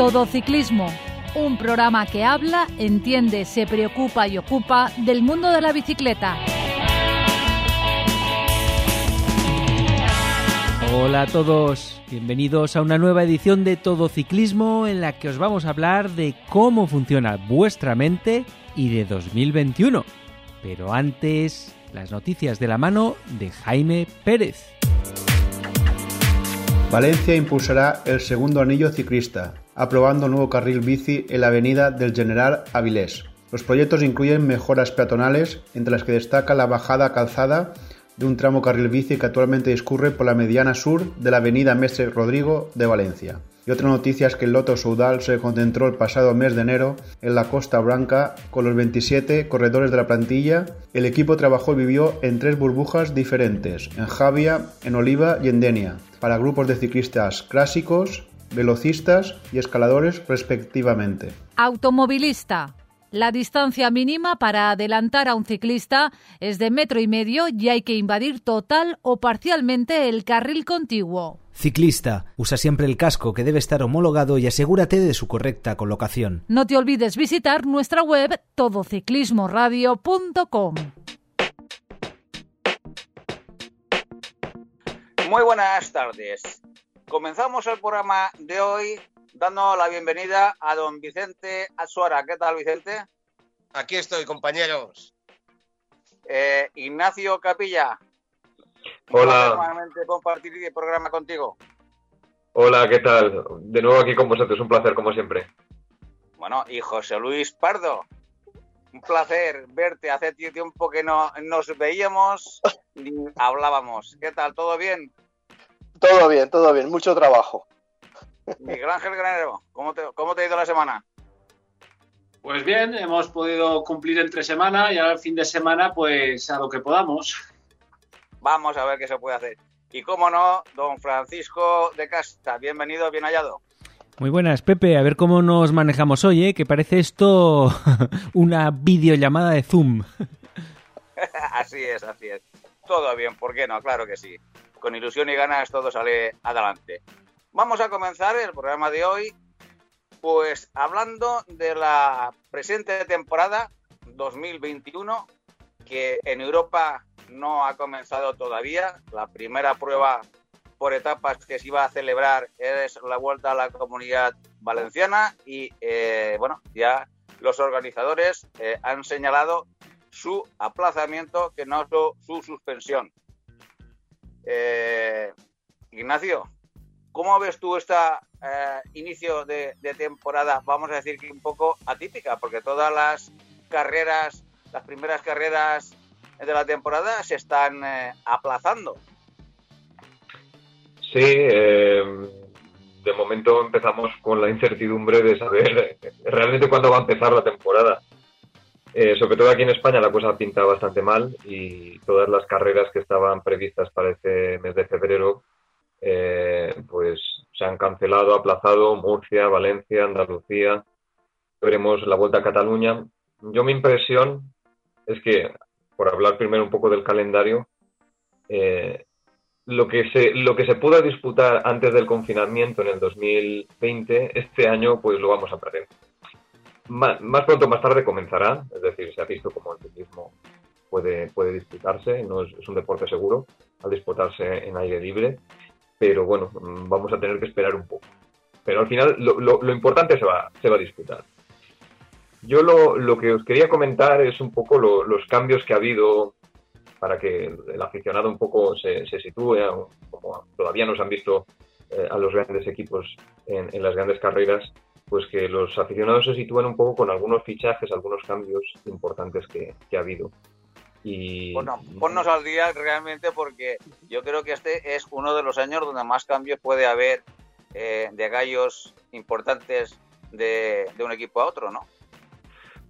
Todo Ciclismo, un programa que habla, entiende, se preocupa y ocupa del mundo de la bicicleta. Hola a todos, bienvenidos a una nueva edición de Todo Ciclismo en la que os vamos a hablar de cómo funciona vuestra mente y de 2021. Pero antes, las noticias de la mano de Jaime Pérez. Valencia impulsará el segundo anillo ciclista, aprobando nuevo carril bici en la avenida del General Avilés. Los proyectos incluyen mejoras peatonales, entre las que destaca la bajada calzada de un tramo carril bici que actualmente discurre por la mediana sur de la avenida Mestre Rodrigo de Valencia. Y otra noticia es que el Loto Soudal se concentró el pasado mes de enero en la Costa Blanca con los 27 corredores de la plantilla. El equipo trabajó y vivió en tres burbujas diferentes, en Javia, en Oliva y en Denia, para grupos de ciclistas clásicos, velocistas y escaladores respectivamente. Automovilista. La distancia mínima para adelantar a un ciclista es de metro y medio y hay que invadir total o parcialmente el carril contiguo. Ciclista, usa siempre el casco que debe estar homologado y asegúrate de su correcta colocación. No te olvides visitar nuestra web todociclismoradio.com. Muy buenas tardes. Comenzamos el programa de hoy dando la bienvenida a don Vicente Azuara. ¿Qué tal, Vicente? Aquí estoy, compañeros. Eh, Ignacio Capilla. Hola. Nuevamente compartir el programa contigo. Hola, ¿qué tal? De nuevo aquí con vosotros, un placer como siempre. Bueno, y José Luis Pardo. Un placer verte. Hace tiempo que no nos veíamos ni hablábamos. ¿Qué tal? ¿Todo bien? Todo bien, todo bien. Mucho trabajo. Miguel Ángel Granero, ¿cómo te, ¿cómo te ha ido la semana? Pues bien, hemos podido cumplir entre semana y ahora el fin de semana, pues a lo que podamos. Vamos a ver qué se puede hacer. Y cómo no, don Francisco de Casta, bienvenido, bien hallado. Muy buenas, Pepe. A ver cómo nos manejamos hoy, ¿eh? que parece esto una videollamada de Zoom. así es, así es. Todo bien, ¿por qué no? Claro que sí. Con ilusión y ganas todo sale adelante. Vamos a comenzar el programa de hoy, pues hablando de la presente temporada 2021, que en Europa no ha comenzado todavía. La primera prueba por etapas que se iba a celebrar es la vuelta a la comunidad valenciana y eh, bueno, ya los organizadores eh, han señalado su aplazamiento, que no su, su suspensión. Eh, Ignacio, ¿cómo ves tú este inicio de, temporada, vamos a decir que un poco atípica? Porque todas las carreras, las primeras carreras de la temporada se están eh, aplazando. Sí, eh, de momento empezamos con la incertidumbre de saber realmente cuándo va a empezar la temporada. Eh, sobre todo aquí en España la cosa pinta bastante mal y todas las carreras que estaban previstas para este mes de febrero eh, pues se han cancelado, aplazado, Murcia, Valencia, Andalucía, veremos la vuelta a Cataluña. Yo mi impresión es que, por hablar primero un poco del calendario, eh, lo, que se, lo que se pudo disputar antes del confinamiento en el 2020, este año pues lo vamos a perder. Más, pronto más tarde comenzará, es decir, se ha visto como el ciclismo puede, puede disputarse, no es un deporte seguro al disputarse en aire libre, pero bueno, vamos a tener que esperar un poco. Pero al final lo, lo, lo importante se va, se va a disputar. Yo lo, lo, que os quería comentar es un poco lo, los cambios que ha habido para que el aficionado un poco se, se sitúe, como todavía nos han visto eh, a los grandes equipos en, en, las grandes carreras, pues que los aficionados se sitúen un poco con algunos fichajes, algunos cambios importantes que, que ha habido. Y... Bueno, ponnos al día realmente porque yo creo que este es uno de los años donde más cambios puede haber eh, de gallos importantes de, de un equipo a otro, ¿no?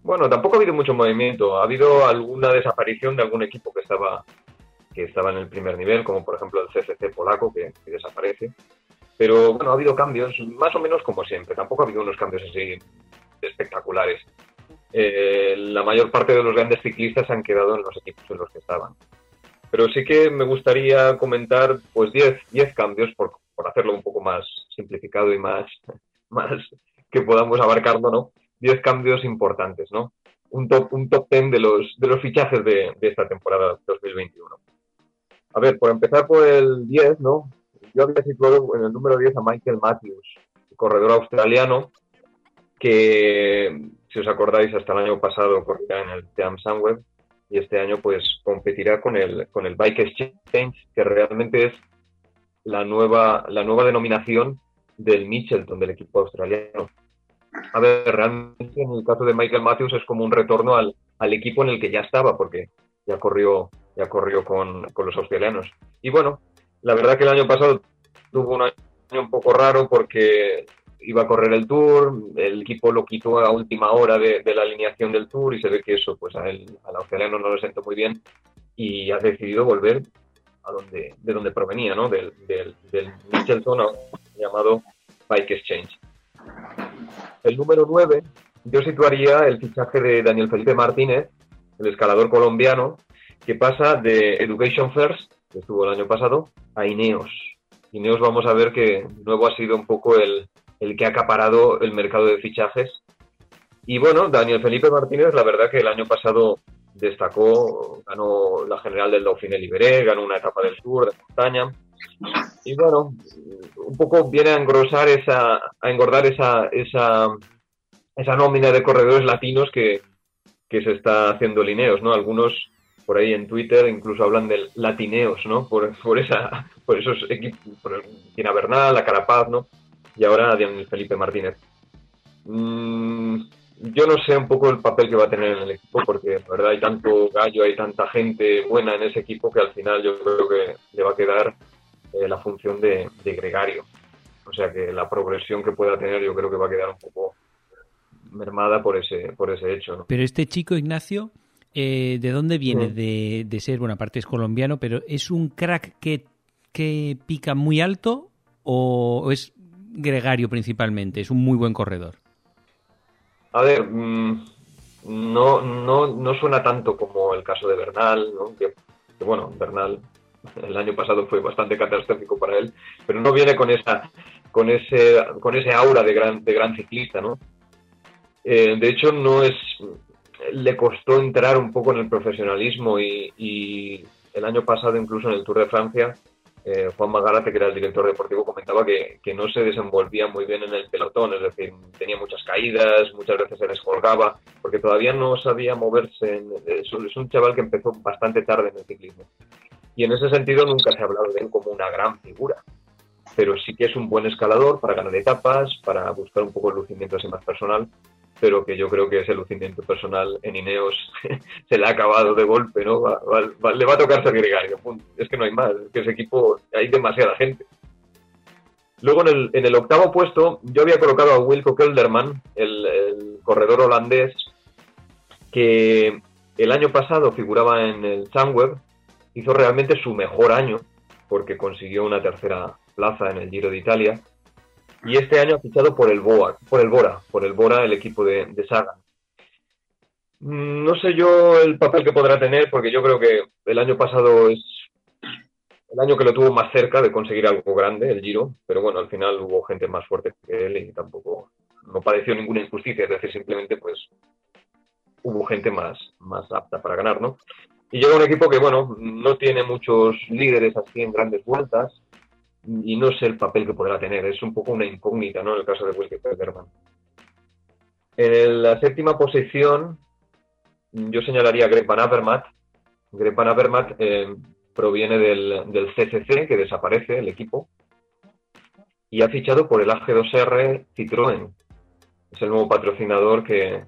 Bueno, tampoco ha habido mucho movimiento. Ha habido alguna desaparición de algún equipo que estaba que estaba en el primer nivel, como por ejemplo el CFC polaco, que, que, desaparece. Pero bueno, ha habido cambios, más o menos como siempre. Tampoco ha habido unos cambios así espectaculares. Eh, la mayor parte de los grandes ciclistas han quedado en los equipos en los que estaban. Pero sí que me gustaría comentar pues 10 cambios por, por hacerlo un poco más simplificado y más, más que podamos abarcarlo, ¿no? 10 cambios importantes, ¿no? Un top, un top 10 de los, de los fichajes de, de esta temporada 2021. A ver, por empezar por el 10, ¿no? Yo había situado en el número 10 a Michael Matthews, corredor australiano, que, si os acordáis, hasta el año pasado corría en el Team Sunweb y este año pues competirá con el, con el Bike Exchange, que realmente es la nueva, la nueva denominación del Mitchelton, del equipo australiano. A ver, realmente en el caso de Michael Matthews es como un retorno al, al equipo en el que ya estaba, porque ya corrió, ya corrió con, con los australianos. Y bueno, la verdad que el año pasado tuvo un año un poco raro porque iba a correr el Tour, el equipo lo quitó a última hora de, la alineación del Tour y se ve que eso pues a él, al australiano no lo sentó muy bien y ha decidido volver a donde, de donde provenía, ¿no? Del, del, del Michelson llamado Bike Exchange. El número 9, yo situaría el fichaje de Daniel Felipe Martínez, el escalador colombiano, que pasa de Education First, que estuvo el año pasado, a Ineos. Ineos vamos a ver que de nuevo ha sido un poco el, el que ha acaparado el mercado de fichajes. Y bueno, Daniel Felipe Martínez, la verdad que el año pasado destacó, ganó la general del Dauphiné Liberé, ganó una etapa del Tour de montaña. Y bueno, un poco viene a engrosar esa, a engordar esa, esa, esa nómina de corredores latinos que, que se está haciendo Lineos, ¿no? Algunos por ahí en Twitter incluso hablan del latineos, ¿no? Por, por esa, por esos equipos, por Tina Bernal, la Carapaz, ¿no? Y ahora Daniel Felipe Martínez. Mm, yo no sé un poco el papel que va a tener en el equipo porque la verdad hay tanto gallo, hay tanta gente buena en ese equipo que al final yo creo que le va a quedar eh, la función de, gregario. O sea que la progresión que pueda tener yo creo que va a quedar un poco mermada por ese, por ese hecho. Pero este chico, Ignacio, eh, ¿de dónde viene? De, de, ser, bueno, aparte es colombiano, pero ¿es un crack que, que pica muy alto o es gregario principalmente, es un muy buen corredor. A ver, mm, no, no, no suena tanto como el caso de Bernal, ¿no? que, bueno, Bernal el año pasado fue bastante catastrófico para él, pero no viene con esa con ese con ese aura de gran de gran ciclista, ¿no? Eh, de hecho, no es le costó entrar un poco en el profesionalismo y, y el año pasado incluso en el Tour de Francia eh, Juan Magarate, que era el director deportivo, comentaba que, no se desenvolvía muy bien en el pelotón, es decir, tenía muchas caídas, muchas veces se descolgaba, porque todavía no sabía moverse. es, un chaval que empezó bastante tarde en el ciclismo. Y en ese sentido nunca se ha hablado de él como una gran figura, pero sí que es un buen escalador para ganar etapas, para buscar un poco el lucimiento así más personal pero que yo creo que ese lucimiento personal en Ineos se le ha acabado de golpe, ¿no? le va a tocar ser gregario, es que no hay más, es que ese equipo hay demasiada gente. Luego en el, el octavo puesto yo había colocado a Wilco Kelderman, el, corredor holandés, que el año pasado figuraba en el Sunweb, hizo realmente su mejor año, porque consiguió una tercera plaza en el Giro de Italia, y este año ha fichado por el Boa, por el Bora, por el Bora, el equipo de, de Saga. Mm, no sé yo el papel que podrá tener, porque yo creo que el año pasado es el año que lo tuvo más cerca de conseguir algo grande, el Giro, pero bueno, al final hubo gente más fuerte que él y tampoco no padeció ninguna injusticia, es decir, simplemente pues hubo gente más, más apta para ganar, ¿no? Y llega un equipo que, bueno, no tiene muchos líderes así en grandes vueltas, y no sé el papel que podrá tener. Es un poco una incógnita, ¿no? En el caso de Wilke Pederman. En la séptima posición, yo señalaría a Greg Van Avermaet. Greg eh, proviene del, del, CCC, que desaparece el equipo, y ha fichado por el AG2R Citroën. Es el nuevo patrocinador que,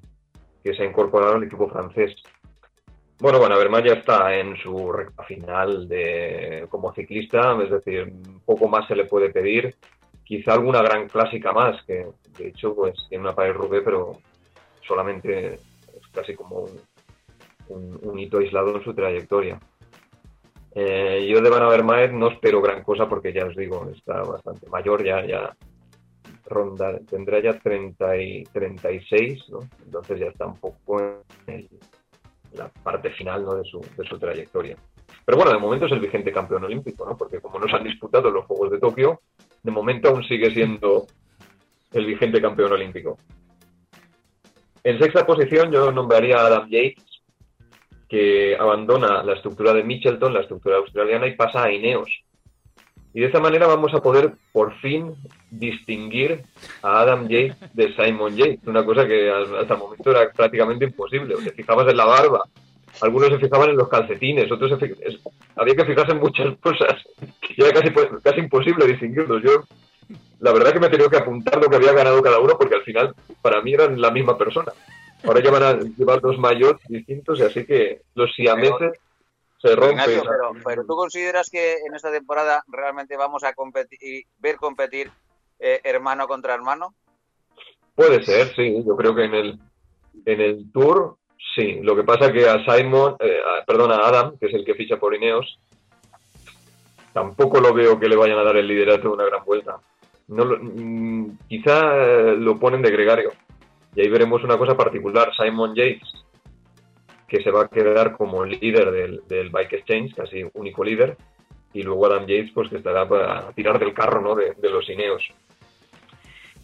que se ha incorporado al equipo francés. Bueno, bueno, Verma ya está en su recta final de, como ciclista, es decir, poco más se le puede pedir. Quizá alguna gran clásica más, que de hecho pues tiene una pared rubé, pero solamente es casi como un, hito aislado en su trayectoria. Eh, yo de Van Avermaet no espero gran cosa porque ya os digo, está bastante mayor, ya, ya ronda, tendrá ya 30 y 36, ¿no? entonces ya está un poco en el, la parte final ¿no? de, su, de su trayectoria. Pero bueno, de momento es el vigente campeón olímpico, ¿no? porque como no se han disputado los Juegos de Tokio, de momento aún sigue siendo el vigente campeón olímpico. En sexta posición yo nombraría a Adam Yates, que abandona la estructura de Mitchelton, la estructura australiana, y pasa a Ineos. Y de esa manera vamos a poder por fin distinguir a Adam Yates de Simon Yates, una cosa que hasta el momento era prácticamente imposible. Te fijabas en la barba, algunos se fijaban en los calcetines, otros había que fijarse en muchas cosas y era casi, casi imposible distinguirlos. Yo, la verdad que me he tenido que apuntar lo que había ganado cada uno porque al final para mí eran la misma persona. Ahora ya van a llevar dos mayots distintos y así que los siameses se rompen. pero, tú consideras que en esta temporada realmente vamos a competir, ver competir eh, hermano contra hermano? Puede ser, sí. Yo creo que en el, en el Tour Sí, lo que pasa que a Simon, eh, perdón, a Adam, que es el que ficha por Ineos, tampoco lo veo que le vayan a dar el liderato de una gran vuelta. No mm, quizá eh, lo ponen de gregario. Y ahí veremos una cosa particular. Simon Yates, que se va a quedar como líder del, Bike Exchange, casi único líder. Y luego Adam Yates, pues que estará para tirar del carro ¿no? de, de los Ineos.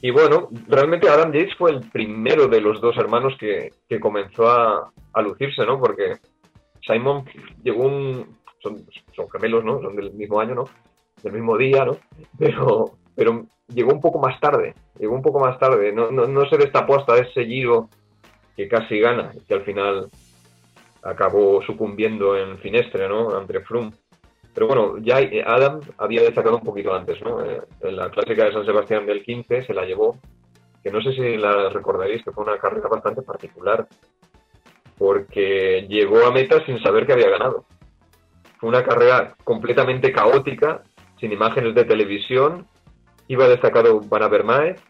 Y bueno, realmente Adam Yates fue el primero de los dos hermanos que, comenzó a, lucirse, ¿no? Porque Simon llegó un... Son, son, gemelos, ¿no? Son del mismo año, ¿no? Del mismo día, ¿no? Pero, pero llegó un poco más tarde, llegó un poco más tarde. No, no, no se destapó hasta ese giro que casi gana que al final acabó sucumbiendo en Finestre, ¿no? Entre Froome. Pero bueno, ya Adam había destacado un poquito antes, ¿no? Eh, en la clásica de San Sebastián del 15 se la llevó, que no sé si la recordaréis, que fue una carrera bastante particular, porque llegó a meta sin saber que había ganado. Fue una carrera completamente caótica, sin imágenes de televisión. Iba destacado Van Avermaet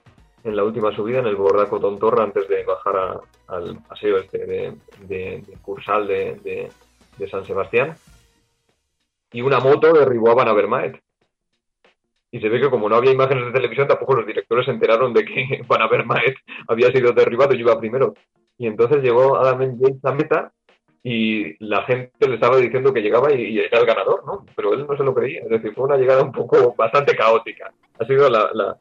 en la última subida, en el Bordaco Tontorra, antes de bajar al paseo este de, de, Cursal de San Sebastián y una moto derribó a Van Avermaet. Y se ve que como no había imágenes de televisión, tampoco los directores se enteraron de que Van Avermaet había sido derribado y iba primero. Y entonces llegó Adam Yates a meta y la gente le estaba diciendo que llegaba y, era el ganador, ¿no? Pero él no se lo creía. Es decir, fue una llegada un poco bastante caótica. Ha sido la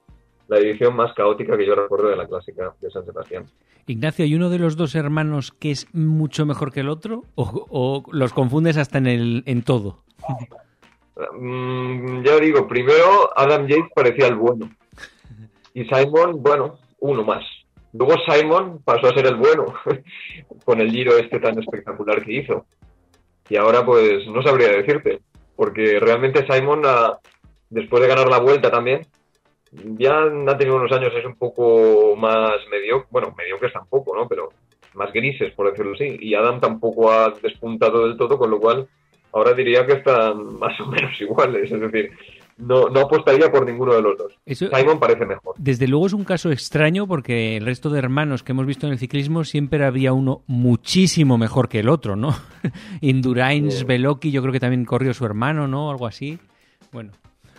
edición más caótica que yo recuerdo de la clásica de San Sebastián. Ignacio, ¿hay uno de los dos hermanos que es mucho mejor que el otro? ¿O, los confundes hasta en, el, en todo? Mm, ya digo, primero Adam Yates parecía el bueno. Y Simon, bueno, uno más. Luego Simon pasó a ser el bueno con el giro este tan espectacular que hizo. Y ahora pues no sabría decirte, porque realmente Simon, ah, después de ganar la vuelta también, ya ha tenido unos años, es un poco más medio, bueno, mediocres tampoco, ¿no? Pero más grises, por decirlo así. Y Adam tampoco ha despuntado del todo, con lo cual ahora diría que están más o menos iguales. Es decir, no, no apostaría por ninguno de los dos. Simon parece mejor. Desde luego es un caso extraño porque el resto de hermanos que hemos visto en el ciclismo siempre había uno muchísimo mejor que el otro, ¿no? Indurain, Veloki, yo creo que también corrió su hermano, ¿no? Algo así. Bueno.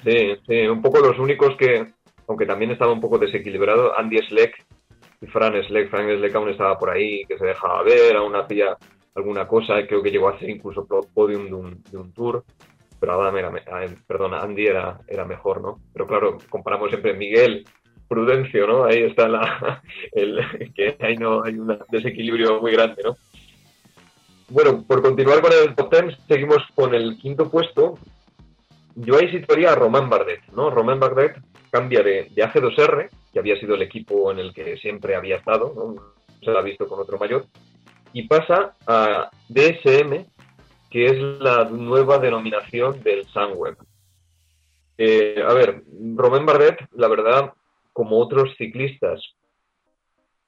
Sí, sí, un poco los únicos que, aunque también estaba un poco desequilibrado, Andy Sleck y Fran Sleck. Fran Sleck aún estaba por ahí, que se dejaba ver, aún hacía alguna cosa, creo que llegó a hacer incluso podium de un, tour, pero Adam era, perdona, Andy era, era mejor, ¿no? Pero claro, comparamos siempre Miguel, Prudencio, ¿no? Ahí está la, el, que ahí no hay un desequilibrio muy grande, ¿no? Bueno, por continuar con el top 10, seguimos con el quinto puesto. Yo ahí situaría a Román Bardet, ¿no? Román Bardet cambia de, de AG2R, que había sido el equipo en el que siempre había estado, se la ha visto con otro mayor, y pasa a DSM, que es la nueva denominación del Sunweb. Eh, a ver, Román Bardet, la verdad, como otros ciclistas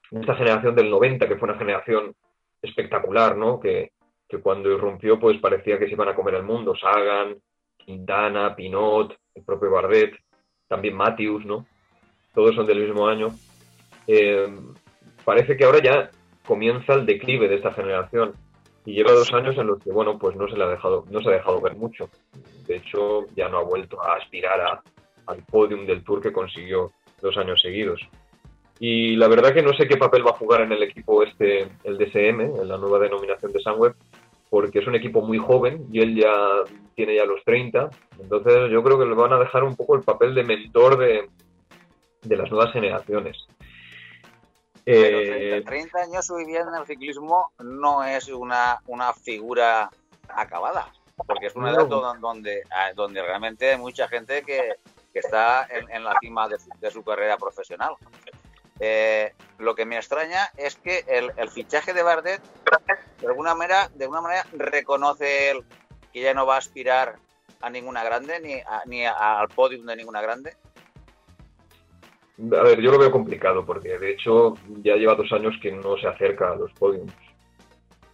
de esta generación del 90, que fue una generación espectacular, ¿no? Que, que cuando irrumpió, pues parecía que se iban a comer el mundo. Sagan, Quintana, Pinot, el propio Bardet, también Matthews, ¿no? Todos son del mismo año. Eh, parece que ahora ya comienza el declive de esta generación y lleva dos años en los que, bueno, pues no se le ha dejado, no se ha dejado ver mucho. De hecho, ya no ha vuelto a aspirar al podium del Tour que consiguió dos años seguidos. Y la verdad que no sé qué papel va a jugar en el equipo este, el DSM, en la nueva denominación de Sunweb, porque es un equipo muy joven y él ya tiene ya los 30. Entonces yo creo que le van a dejar un poco el papel de mentor de, de las nuevas generaciones. Pero 30, eh, años hoy día en el ciclismo no es una, una figura acabada, porque es una edad donde, ah, donde realmente hay mucha gente que, que está en, la cima de su, carrera profesional. Eh, lo que me extraña es que el, el, fichaje de Bardet de alguna manera, de alguna manera reconoce él que ya no va a aspirar a ninguna grande ni, ni al podium de ninguna grande. A ver, yo lo veo complicado porque de hecho ya lleva dos años que no se acerca a los podiums.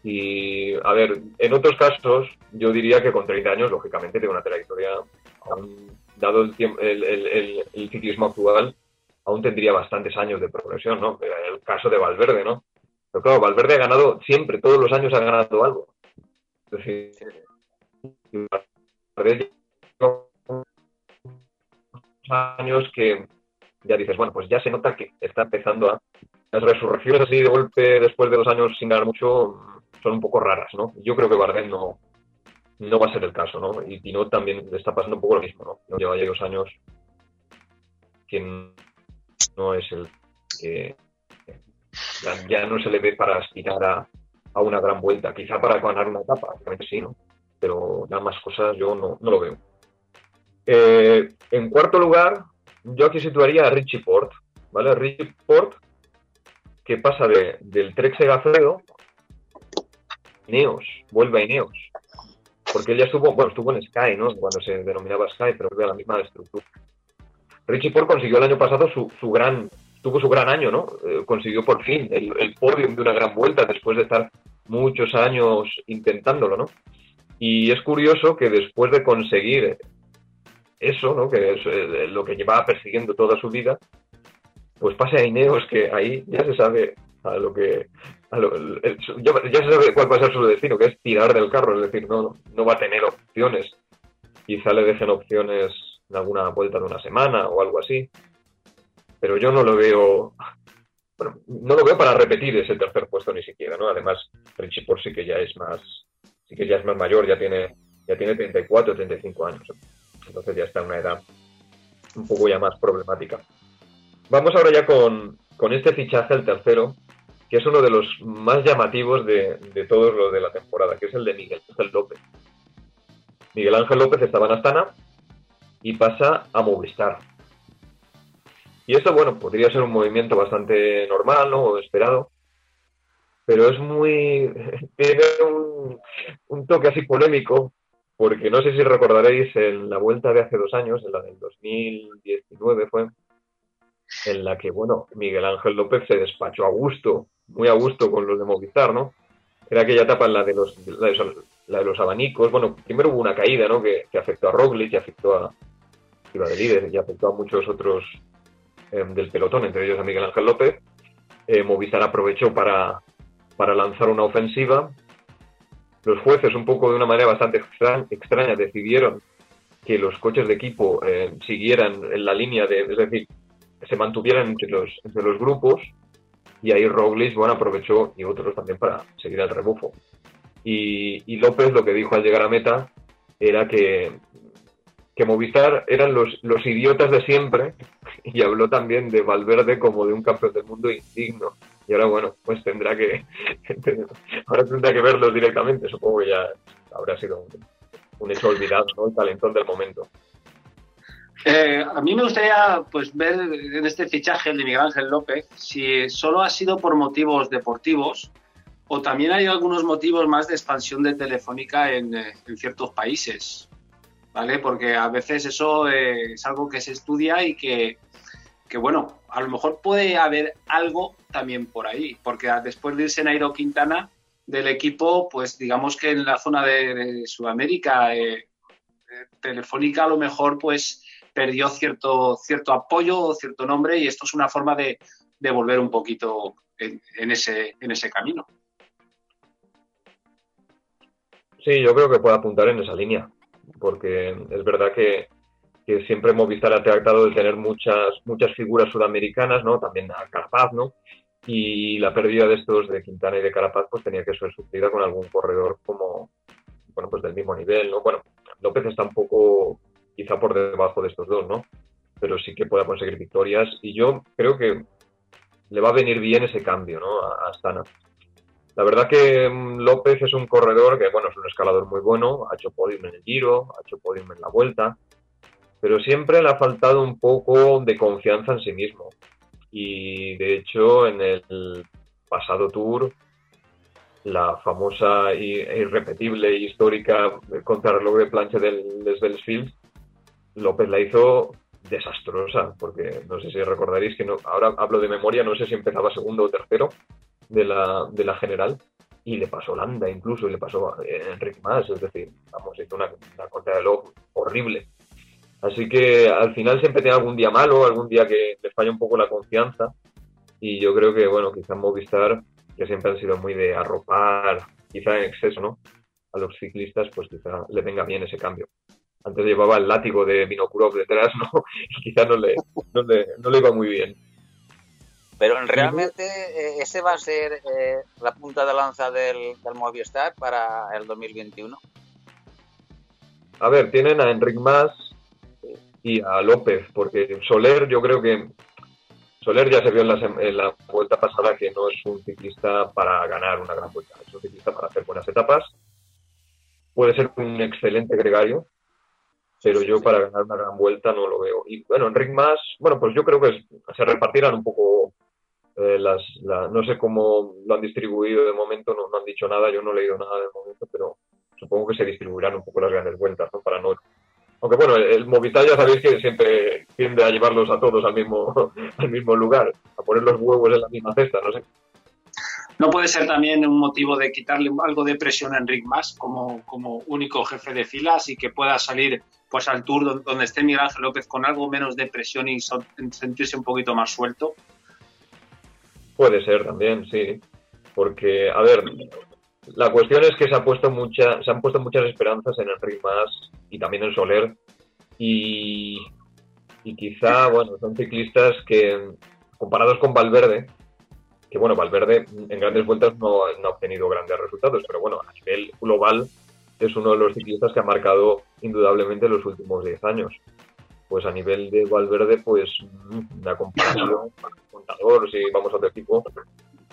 Y a ver, en otros casos yo diría que con 30 años, lógicamente, tiene una trayectoria, dado el, el, el, ciclismo actual, aún tendría bastantes años de progresión, ¿no? El caso de Valverde, ¿no? Pero claro, Valverde ha ganado siempre, todos los años ha ganado algo. Es decir, Valverde años que ya dices, bueno, pues ya se nota que está empezando a... Las resurrecciones así de golpe después de dos años sin ganar mucho son un poco raras, ¿no? Yo creo que Bardet no, no va a ser el caso, ¿no? Y Pinot también le está pasando un poco lo mismo, ¿no? Lleva ya dos años que no es el que ya no se le ve para aspirar a, a una gran vuelta, quizá para ganar una etapa, sí, ¿no? Pero nada más cosas yo no, no lo veo. Eh, en cuarto lugar, yo aquí situaría a Richie Port, ¿vale? Richie Port, que pasa de, del Trek Segafredo Neos, vuelve a Ineos. Porque él ya estuvo, bueno, estuvo en Sky, ¿no? Cuando se denominaba Sky, pero era la misma estructura. Richie Port consiguió el año pasado su, gran, tuvo su gran año, ¿no? Eh, consiguió por fin el, el podium de una gran vuelta después de estar muchos años intentándolo, ¿no? Y es curioso que después de conseguir eso, ¿no? que es eh, lo que llevaba persiguiendo toda su vida, pues pase a Ineos que ahí ya se sabe a lo que ya, se sabe cuál va a ser su destino, que es tirar del carro, es decir, no, no va a tener opciones. Quizá le dejen opciones en alguna vuelta de una semana o algo así. Pero yo no lo veo, bueno, no lo veo para repetir ese tercer puesto ni siquiera, ¿no? Además, Richie por sí que ya es más, sí que ya es más mayor, ya tiene, ya tiene 34 o 35 años. Entonces ya está en una edad un poco ya más problemática. Vamos ahora ya con, este fichaje, el tercero, que es uno de los más llamativos de, de todos los de la temporada, que es el de Miguel Ángel López. Miguel Ángel López estaba en Astana y pasa a Movistar. Y esto, bueno, podría ser un movimiento bastante normal, ¿no? O esperado. Pero es muy. tiene un, un toque así polémico, porque no sé si recordaréis en la vuelta de hace dos años, en la del 2019 fue, en la que, bueno, Miguel Ángel López se despachó a gusto, muy a gusto con los de Movistar, ¿no? Era aquella etapa la de los, la de, los abanicos. Bueno, primero hubo una caída, ¿no? Que, afectó a Roglic, que afectó a iba de líder, y afectó a muchos otros em, del pelotón, entre ellos a Miguel Ángel López. Eh, Movistar aprovechó para, para lanzar una ofensiva los jueces, un poco de una manera bastante extraña, decidieron que los coches de equipo eh, siguieran en la línea de, es decir, se mantuvieran entre los, entre los grupos y ahí Roglic, bueno, aprovechó y otros también para seguir al rebufo. Y, López lo que dijo al llegar a meta era que, que Movistar eran los, los idiotas de siempre y habló también de Valverde como de un campeón del mundo indigno y ahora bueno, pues tendrá que ahora tendrá que verlos directamente, supongo que ya habrá sido un, hecho olvidado, ¿no? El talentón del momento. Eh, a mí me gustaría pues ver en este fichaje de Miguel Ángel López si solo ha sido por motivos deportivos o también hay algunos motivos más de expansión de Telefónica en, eh, ciertos países, ¿vale? Porque a veces eso eh, es algo que se estudia y que, que, bueno, a lo mejor puede haber algo también por ahí, porque después de irse Nairo Quintana del equipo, pues digamos que en la zona de, Sudamérica, eh, Telefónica a lo mejor pues perdió cierto, cierto apoyo o cierto nombre y esto es una forma de, de volver un poquito en, ese, en ese camino. Sí, yo creo que puede apuntar en esa línea, porque es verdad que que siempre Movistar ha tratado de tener muchas, muchas figuras sudamericanas, ¿no? También a Carapaz, ¿no? Y la pérdida de estos de Quintana y de Carapaz pues tenía que ser suplida con algún corredor como, bueno, pues del mismo nivel, ¿no? Bueno, López está un poco quizá por debajo de estos dos, ¿no? pero sí que pueda conseguir victorias. Y yo creo que le va a venir bien ese cambio ¿no? a Astana. La verdad que mm, López es un corredor que, bueno, es un escalador muy bueno, ha hecho podium en el Giro, ha hecho podium en la Vuelta, pero siempre le ha faltado un poco de confianza en sí mismo. Y de hecho, en el pasado Tour, la famosa e irrepetible e histórica contrarreloj de plancha del Svensfield, López la hizo desastrosa, porque no sé si recordaréis que ahora hablo de memoria, no sé si empezaba segundo o tercero, de la, de la general y le pasó Landa incluso y le pasó a Enrique Más, es decir, vamos, hizo una, una contra de log horrible. Así que al final siempre tiene algún día malo, algún día que le falla un poco la confianza y yo creo que, bueno, quizá Movistar, que siempre han sido muy de arropar, quizá en exceso, ¿no? A los ciclistas, pues quizá le venga bien ese cambio. Antes llevaba el látigo de Vinokurov detrás, ¿no? Y quizá no le, no le, no le iba muy bien. Pero realmente eh, ese va a ser eh, la punta de lanza del, Movistar para el 2021. A ver, tienen a Enric Mas y a López, porque Soler yo creo que Soler ya se vio en la, vuelta pasada que no es un ciclista para ganar una gran vuelta, es un ciclista para hacer buenas etapas. Puede ser un excelente gregario, pero yo para ganar una gran vuelta no lo veo. Y bueno, Enric Mas, bueno, pues yo creo que se repartirán un poco eh, las, no sé cómo lo han distribuido de momento, no, han dicho nada, yo no he leído nada de momento, pero supongo que se distribuirán un poco las grandes vueltas, ¿no? Para no... Aunque bueno, el, Movistar ya sabéis que siempre tiende a llevarlos a todos al mismo, al mismo lugar, a poner los huevos en la misma cesta, no sé. ¿No puede ser también un motivo de quitarle algo de presión a Enric Mas como, como único jefe de filas y que pueda salir pues al Tour donde esté Miguel Ángel López con algo menos de presión y sentirse un poquito más suelto? Puede ser también, sí. Porque, a ver, la cuestión es que se, ha puesto mucha, se han puesto muchas esperanzas en Enrique Mas y también en Soler. Y, y quizá, bueno, son ciclistas que, comparados con Valverde, que bueno, Valverde en grandes vueltas no, no, ha obtenido grandes resultados, pero bueno, a nivel global es uno de los ciclistas que ha marcado indudablemente los últimos 10 años pues a nivel de Valverde, pues la comparación contador, si vamos a otro tipo,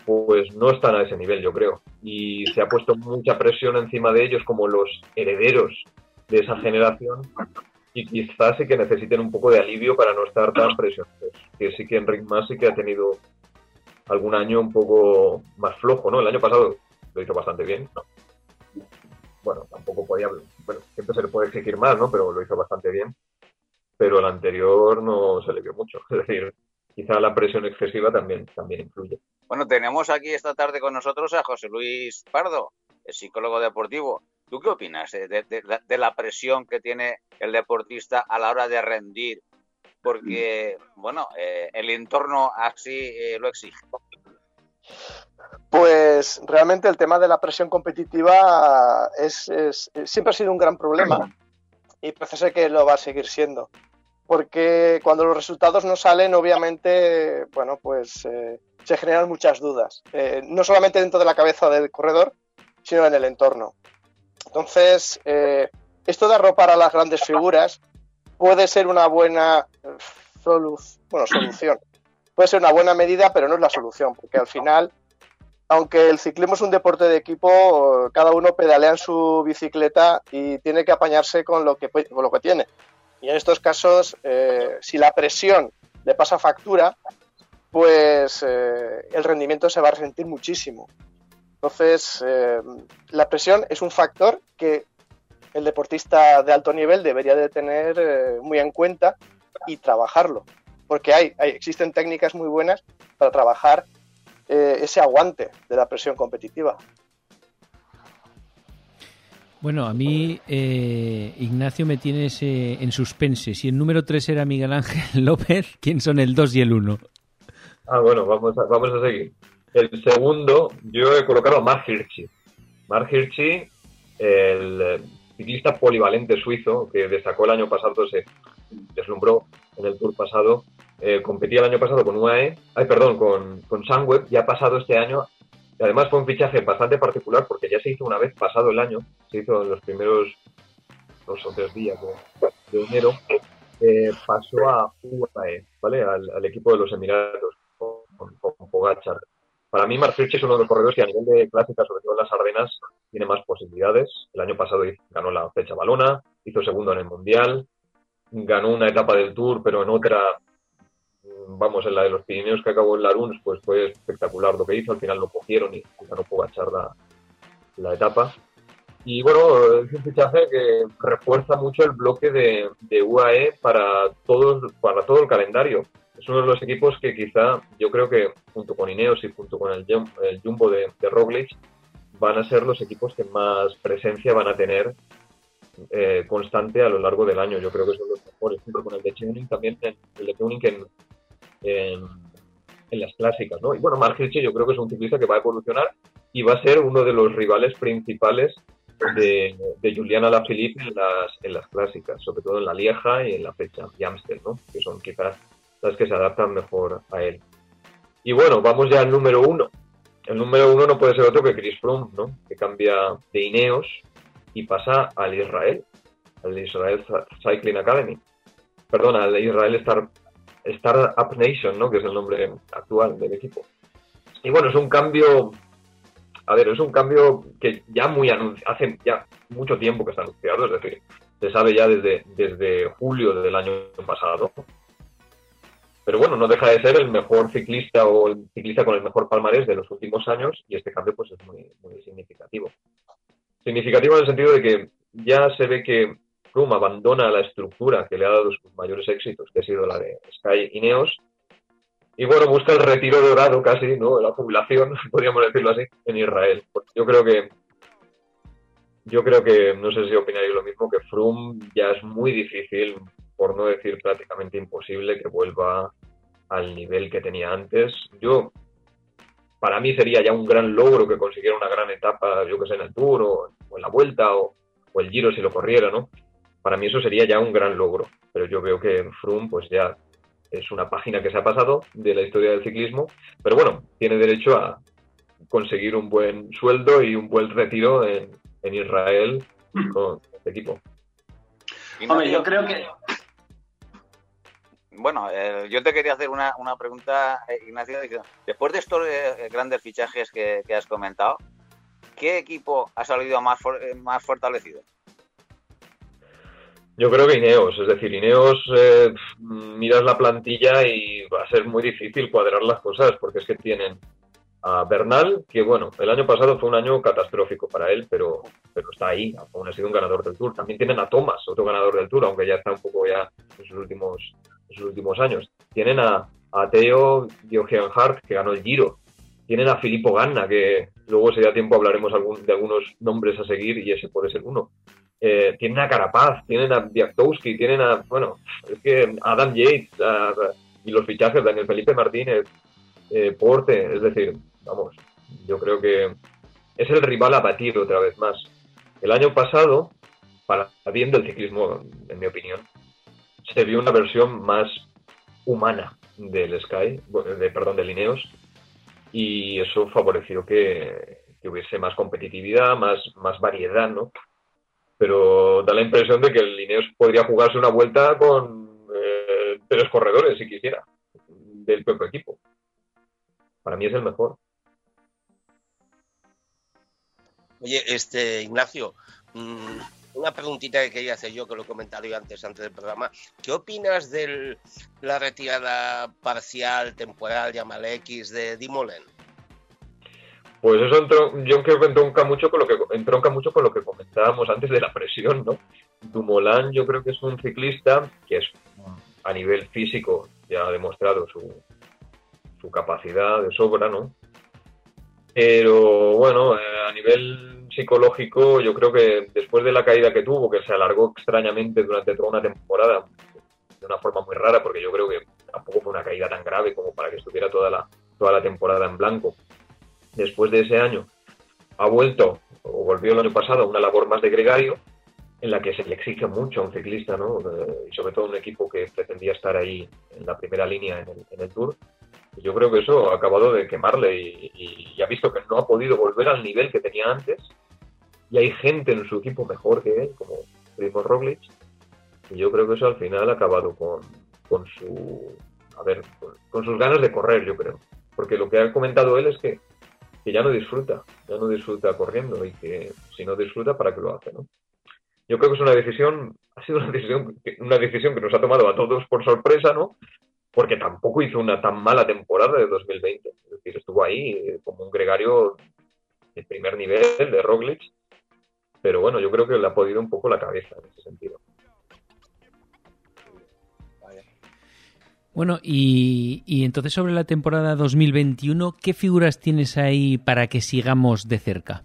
pues no están a ese nivel, yo creo. Y se ha puesto mucha presión encima de ellos como los herederos de esa generación y quizás sí que necesiten un poco de alivio para no estar tan presionados. Que sí que Enric Mas sí que ha tenido algún año un poco más flojo, ¿no? El año pasado lo hizo bastante bien, ¿no? Bueno, tampoco podía, bueno, siempre se le puede exigir más, ¿no? Pero lo hizo bastante bien pero el anterior no se le vio mucho. Es decir, quizá la presión excesiva también, también influye. Bueno, tenemos aquí esta tarde con nosotros a José Luis Pardo, el psicólogo deportivo. ¿Tú qué opinas de, la presión que tiene el deportista a la hora de rendir? Porque, bueno, eh, el entorno así eh, lo exige. Pues realmente el tema de la presión competitiva es, siempre ha sido un gran problema y parece que lo va a seguir siendo. Porque cuando los resultados no salen, obviamente, bueno, pues eh, se generan muchas dudas. Eh, no solamente dentro de la cabeza del corredor, sino en el entorno. Entonces, eh, esto de arropar a las grandes figuras puede ser una buena solución. Puede ser una buena medida, pero no es la solución, porque al final aunque el ciclismo es un deporte de equipo, cada uno pedalea en su bicicleta y tiene que apañarse con lo que, con lo que tiene. Y en estos casos, eh, si la presión le pasa factura, pues eh, el rendimiento se va a resentir muchísimo. Entonces, eh, la presión es un factor que el deportista de alto nivel debería de tener muy en cuenta y trabajarlo. Porque hay, hay, existen técnicas muy buenas para trabajar eh, ese aguante de la presión competitiva. Bueno, a mí eh, Ignacio me tiene ese en suspense. Si el número 3 era Miguel Ángel López, ¿quién son el 2 y el 1? Ah, bueno, vamos a, vamos a seguir. El segundo, yo he colocado a Mark Hirschi. Mark Hirschi, el ciclista polivalente suizo que destacó el año pasado, se deslumbró en el Tour pasado eh, competía el año pasado con UAE, ay, perdón, con, con Sunweb, ya ha pasado este año. Y además fue un fichaje bastante particular porque ya se hizo una vez pasado el año, se hizo en los primeros dos o tres días de, enero. eh, pasó a UAE, ¿vale? Al, equipo de los Emiratos con, con, Pogachar. Para mí, Mark es uno de los corredores que a nivel de clásica, sobre todo en las Ardenas, tiene más posibilidades. El año pasado ganó la fecha balona, hizo segundo en el Mundial, ganó una etapa del Tour, pero en otra, vamos, en la de los Pirineos que acabó en Laruns, pues fue espectacular lo que hizo. Al final lo cogieron y ganó Pogachar la, la etapa. Y bueno, es un fichaje que refuerza mucho el bloque de, de UAE para, todos, para todo el calendario. Es uno de los equipos que quizá yo creo que junto con Ineos y junto con el, el Jumbo de, de Roglic van a ser los equipos que más presencia van a tener eh, constante a lo largo del año. Yo creo que son los mejores, junto con el de Tuning también, el de Tuning en, en, las clásicas. ¿no? Y bueno, Mark yo creo que es un ciclista que va a evolucionar y va a ser uno de los rivales principales de, de Juliana Lafilippe en las, en las clásicas, sobre todo en la Lieja y en la fecha de Amstel, ¿no? que son quizás las que se adaptan mejor a él. Y bueno, vamos ya al número uno. El número uno no puede ser otro que Chris Froome, ¿no? que cambia de Ineos y pasa al Israel, al Israel Cycling Academy. Perdón, al Israel Star, Startup Nation, ¿no? que es el nombre actual del equipo. Y bueno, es un cambio a ver, es un cambio que ya muy hace ya mucho tiempo que está anunciado, es decir, se sabe ya desde, desde julio del año pasado. Pero bueno, no deja de ser el mejor ciclista o el ciclista con el mejor palmarés de los últimos años y este cambio pues es muy, significativo. Significativo en el sentido de que ya se ve que Froome abandona la estructura que le ha dado sus mayores éxitos, que ha sido la de Sky Ineos, y bueno, busca el retiro dorado casi, ¿no? La jubilación, podríamos decirlo así, en Israel. Yo creo que yo creo que, no sé si opináis lo mismo, que Froome ya es muy difícil, por no decir prácticamente imposible, que vuelva al nivel que tenía antes. Yo, para mí sería ya un gran logro que consiguiera una gran etapa, yo que sé, en el Tour o, en la Vuelta o, el Giro si lo corriera, ¿no? Para mí eso sería ya un gran logro, pero yo veo que Froome pues ya es una página que se ha pasado de la historia del ciclismo, pero bueno, tiene derecho a conseguir un buen sueldo y un buen retiro en, Israel con este equipo. Hombre, yo creo que... Bueno, eh, yo te quería hacer una, pregunta, eh, Ignacio. Después de estos eh, grandes fichajes que, has comentado, ¿qué equipo ha salido más, más fortalecido? Yo creo que Ineos, es decir, Ineos eh, miras la plantilla y va a ser muy difícil cuadrar las cosas porque es que tienen a Bernal, que bueno, el año pasado fue un año catastrófico para él, pero, pero está ahí, aún ha sido un ganador del Tour. También tienen a Thomas, otro ganador del Tour, aunque ya está un poco ya en sus últimos, sus últimos años. Tienen a, a Theo Hart, que ganó el Giro. Tienen a Filippo Ganna, que luego si da tiempo hablaremos de algunos nombres a seguir y ese puede ser uno eh, tienen a Carapaz, tienen a Biaktowski, tienen a, bueno, es que Adam Yates y los fichajes, Daniel Felipe Martínez, eh, Porte, es decir, vamos, yo creo que es el rival a batir otra vez más. El año pasado, para bien del ciclismo, en mi opinión, se vio una versión más humana del Sky, de, perdón, de Lineos, y eso favoreció que, que hubiese más competitividad, más, más variedad, ¿no? pero da la impresión de que el Lineos podría jugarse una vuelta con eh, tres corredores si quisiera, del propio equipo. Para mí es el mejor. Oye, este Ignacio, mm, una preguntita que quería hacer yo, que lo he comentado antes, antes del programa. ¿Qué opinas de la retirada parcial, temporal, llámale X, de Dimolen? Pues eso yo creo que entronca mucho con lo que entronca mucho con lo que comentábamos antes de la presión, ¿no? Dumoulin yo creo que es un ciclista que es a nivel físico ya ha demostrado su, su capacidad de sobra, ¿no? Pero bueno, eh, a nivel psicológico yo creo que después de la caída que tuvo, que se alargó extrañamente durante toda una temporada, de una forma muy rara, porque yo creo que tampoco fue una caída tan grave como para que estuviera toda la, toda la temporada en blanco después de ese año, ha vuelto, o volvió el año pasado, a una labor más de gregario, en la que se le exige mucho a un ciclista, ¿no? Eh, y sobre todo a un equipo que pretendía estar ahí en la primera línea en el, Tour. Yo creo que eso ha acabado de quemarle y, ha visto que no ha podido volver al nivel que tenía antes. Y hay gente en su equipo mejor que él, como Primo Roglic. Y yo creo que eso al final ha acabado con, con su, a ver, con, sus ganas de correr, yo creo. Porque lo que ha comentado él es que, que ya no disfruta, ya no disfruta corriendo y que si no disfruta, ¿para qué lo hace, no? Yo creo que es una decisión, ha sido una decisión, una decisión que nos ha tomado a todos por sorpresa, ¿no? Porque tampoco hizo una tan mala temporada de 2020. Es decir, estuvo ahí como un gregario de primer nivel de Roglic, pero bueno, yo creo que le ha podido un poco la cabeza en ese sentido. Bueno, y, y entonces sobre la temporada 2021, ¿qué figuras tienes ahí para que sigamos de cerca?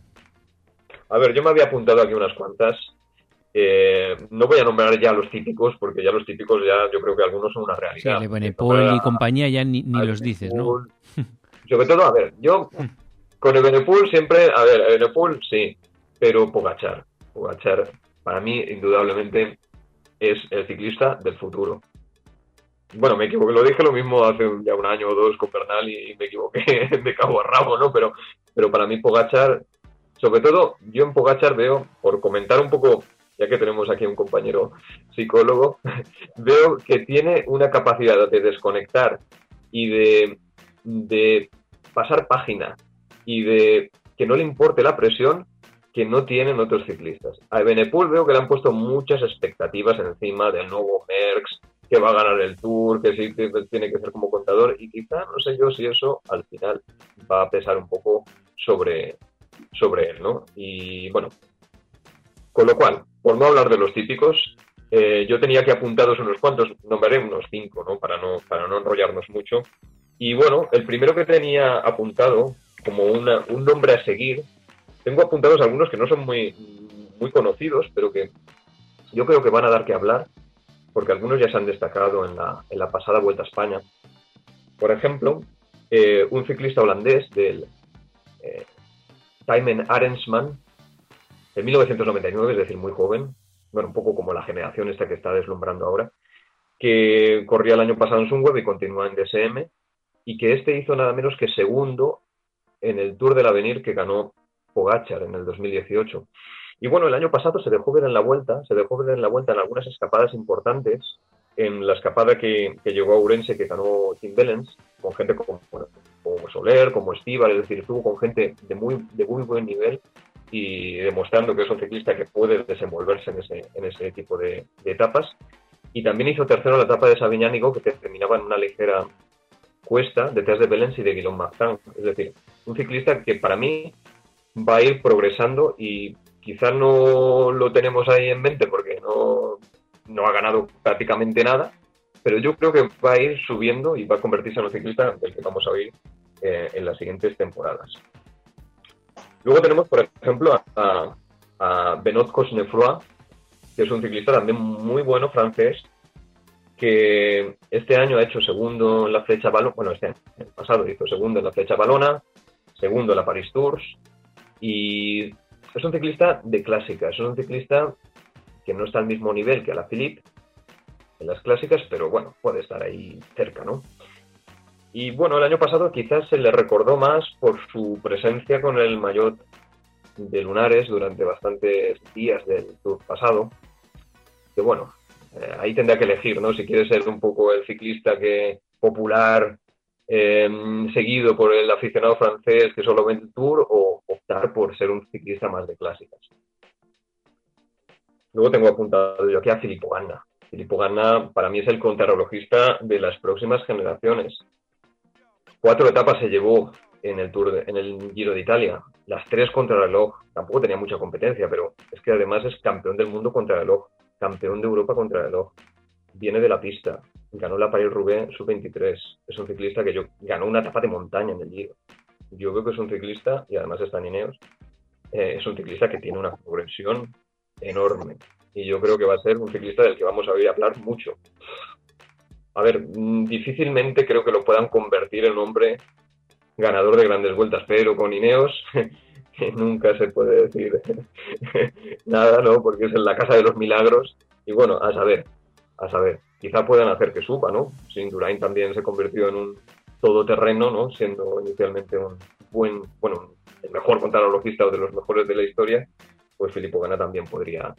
A ver, yo me había apuntado aquí unas cuantas. Eh, no voy a nombrar ya los típicos, porque ya los típicos ya yo creo que algunos son una Sí, realidad. Le Benepol Nombrar y compañía ya ni, ni los dices, ¿no? Sobre todo, a ver, yo con el Benepul siempre, a ver, Benepul sí, pero Pogachar. Pogachar, para mí, indudablemente, es el ciclista del futuro. Bueno, me equivoqué, lo dije lo mismo hace ya un año o dos con Bernal y, me equivoqué de cabo a rabo, ¿no? Pero, pero para mí Pogachar, sobre todo, yo en Pogachar veo, por comentar un poco, ya que tenemos aquí un compañero psicólogo, veo que tiene una capacidad de desconectar y de pasar página y de que no le importe la presión no tienen otros ciclistas. A Benepul veo que le han puesto muchas expectativas encima del nuevo Merckx, que va a ganar el Tour, que sí que tiene que ser como contador y quizá no sé yo si eso al final va a pesar un poco sobre, sobre él, ¿no? Y bueno, con lo cual, por no hablar de los típicos, eh, yo tenía que apuntados unos cuantos, nombraré unos cinco, ¿no? Para no, para no enrollarnos mucho. Y bueno, el primero que tenía apuntado como un nombre a seguir, tengo apuntados algunos que no son muy, muy conocidos, pero que yo creo que van a dar que hablar, porque algunos ya se han destacado en la, en la pasada Vuelta a España. Por ejemplo, eh, un ciclista holandés del eh, Thymen Arensman, de 1999, es decir, muy joven, bueno, un poco como la generación esta que está deslumbrando ahora, que corría el año pasado en Sunweb y continúa en DSM, y que este hizo nada menos que segundo en el Tour del Avenir que ganó Pogachar en el 2018. Y bueno, el año pasado se dejó ver en la vuelta, se dejó ver en la vuelta en algunas escapadas importantes, en la escapada que, que llegó a Urense que ganó Tim Bellens, con gente como, como Soler, como Estíbal, es decir, estuvo con gente de muy, de muy buen nivel y demostrando que es un ciclista que puede desenvolverse en ese, en ese tipo de, de etapas. Y también hizo tercero la etapa de Sabiñánigo, que terminaba en una ligera cuesta detrás de Belens y de Guillaume Martin. Es decir, un ciclista que para mí va a ir progresando y quizás no lo tenemos ahí en mente porque no, no ha ganado prácticamente nada, pero yo creo que va a ir subiendo y va a convertirse en un ciclista del que vamos a oír eh, en las siguientes temporadas. Luego tenemos, por ejemplo, a, a Benoît Cosnefroy, que es un ciclista también muy bueno francés, que este año ha hecho segundo en la flecha balona, bueno, este año, el pasado hizo segundo en la flecha balona, segundo en la Paris Tours, y es un ciclista de clásicas, es un ciclista que no está al mismo nivel que a la Philippe en las clásicas, pero bueno, puede estar ahí cerca, ¿no? Y bueno, el año pasado quizás se le recordó más por su presencia con el maillot de Lunares durante bastantes días del Tour pasado, que bueno, eh, ahí tendrá que elegir, ¿no? Si quiere ser un poco el ciclista que popular, eh, seguido por el aficionado francés que solo ve el Tour, o optar por ser un ciclista más de clásicas. Luego tengo apuntado yo aquí a Filippo Ganna. Filippo Ganna para mí es el contrarrelojista de las próximas generaciones. Cuatro etapas se llevó en el Tour, de- en el Giro de Italia. Las tres contrarreloj. Tampoco tenía mucha competencia, pero es que además es campeón del mundo contrarreloj, campeón de Europa contrarreloj. Viene de la pista. Ganó la Paris-Roubaix sub-23. Es un ciclista que yo ganó una etapa de montaña en el Giro. Yo creo que es un ciclista, y además está en Ineos, eh, es un ciclista que tiene una progresión enorme. Y yo creo que va a ser un ciclista del que vamos a oír hablar mucho. A ver, mm, difícilmente creo que lo puedan convertir en un hombre ganador de grandes vueltas, pero con Ineos nunca se puede decir nada, ¿no? Porque es en la casa de los milagros. Y bueno, a saber, a saber, quizá puedan hacer que suba, ¿no? Sin Durain también se convirtió en un todoterreno, ¿no? Siendo inicialmente un buen, bueno, el mejor contrarrelojista o de los mejores de la historia, pues Filippo Gana también podría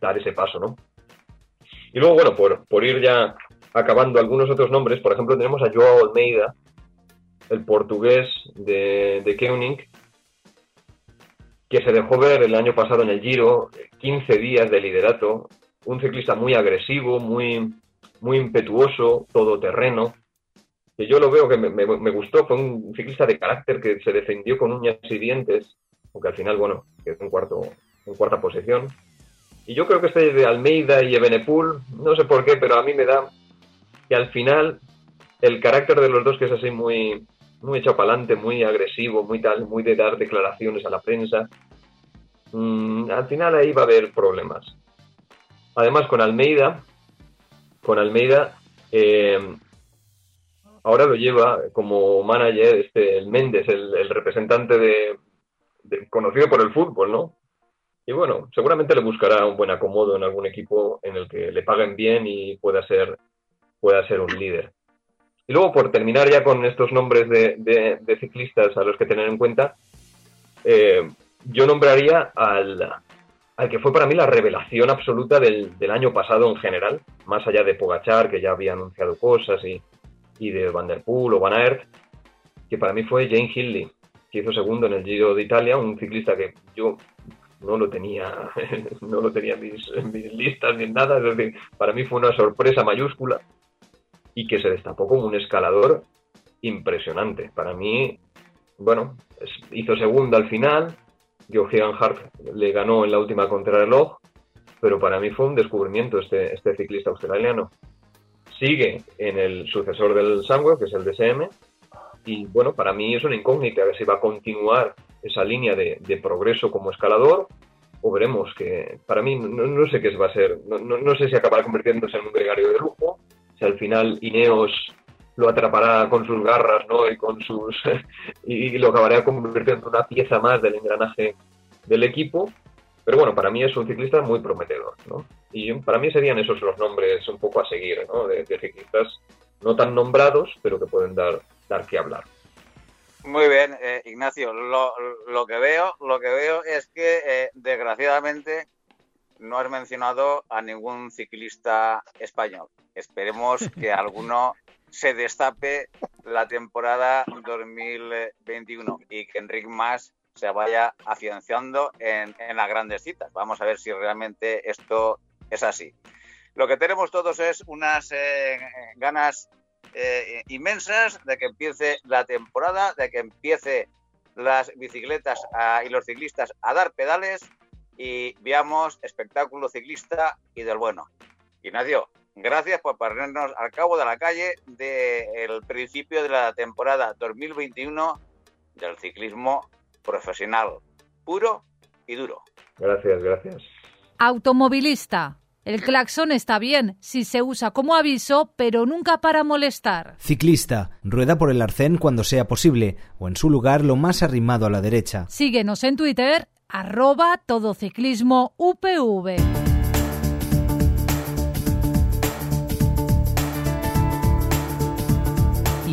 dar ese paso, ¿no? Y luego, bueno, por, por ir ya acabando algunos otros nombres, por ejemplo, tenemos a Joao Almeida, el portugués de, de Koenig, que se dejó ver el año pasado en el Giro, 15 días de liderato, un ciclista muy agresivo, muy, muy impetuoso, todoterreno, que yo lo veo que me, gustó, fue un ciclista de carácter que se defendió con uñas y dientes, aunque al final, bueno, quedó en, cuarto, en cuarta posición. Y yo creo que este de Almeida y Ebenepul, no sé por qué, pero a mí me da que al final el carácter de los dos, que es así muy, muy echado para adelante, muy agresivo, muy tal, muy de dar declaraciones a la prensa, mm, al final ahí va a haber problemas. Además, con Almeida, con Almeida, eh, ahora lo lleva como manager este, el Méndez, el, representante de, conocido por el fútbol, ¿no? Y bueno, seguramente le buscará un buen acomodo en algún equipo en el que le paguen bien y pueda ser, pueda ser un líder. Y luego, por terminar ya con estos nombres de, ciclistas a los que tener en cuenta, eh, yo nombraría al, al, que fue para mí la revelación absoluta del, año pasado en general, más allá de Pogachar, que ya había anunciado cosas, y, y de Van Der Poel o Van Aert, que para mí fue Jane Hindley, que hizo segundo en el Giro de Italia, un ciclista que yo no lo tenía, no lo tenía en mis, en mis listas ni en nada, es decir, para mí fue una sorpresa mayúscula y que se destapó como un escalador impresionante. Para mí, bueno, hizo segunda al final, Johan Hart le ganó en la última contrarreloj, pero para mí fue un descubrimiento este, este ciclista australiano. Sigue en el sucesor del Sangwell, que es el DSM, y bueno, para mí es una incógnita ver si va a continuar esa línea de, progreso como escalador o veremos que para mí no, sé qué va a ser, no, no, sé si acabará convirtiéndose en un gregario de lujo si al final Ineos lo atrapará con sus garras, ¿no? Y con sus y lo acabará convirtiendo en una pieza más del engranaje del equipo. Pero bueno, para mí es un ciclista muy prometedor, ¿no? Y para mí serían esos los nombres un poco a seguir, ¿no? De, ciclistas no tan nombrados, pero que pueden dar, dar que hablar. Muy bien, eh, Ignacio. Lo, lo, que veo, lo que veo es que eh, desgraciadamente no has mencionado a ningún ciclista español. Esperemos que alguno se destape la temporada 2021 y que Enric Mas se vaya afianzando en, las grandes citas. Vamos a ver si realmente esto es así. Lo que tenemos todos es unas eh, ganas eh, inmensas de que empiece la temporada, de que empiece las bicicletas y los ciclistas a dar pedales y veamos espectáculo ciclista y del bueno. Ignacio, gracias por ponernos al cabo de la calle del principio de la temporada 2021 del ciclismo profesional, puro y duro. Gracias, gracias. Automovilista. El claxon está bien si se usa como aviso, pero nunca para molestar. Ciclista. Rueda por el arcén cuando sea posible, o en su lugar lo más arrimado a la derecha. Síguenos en Twitter arroba UPV.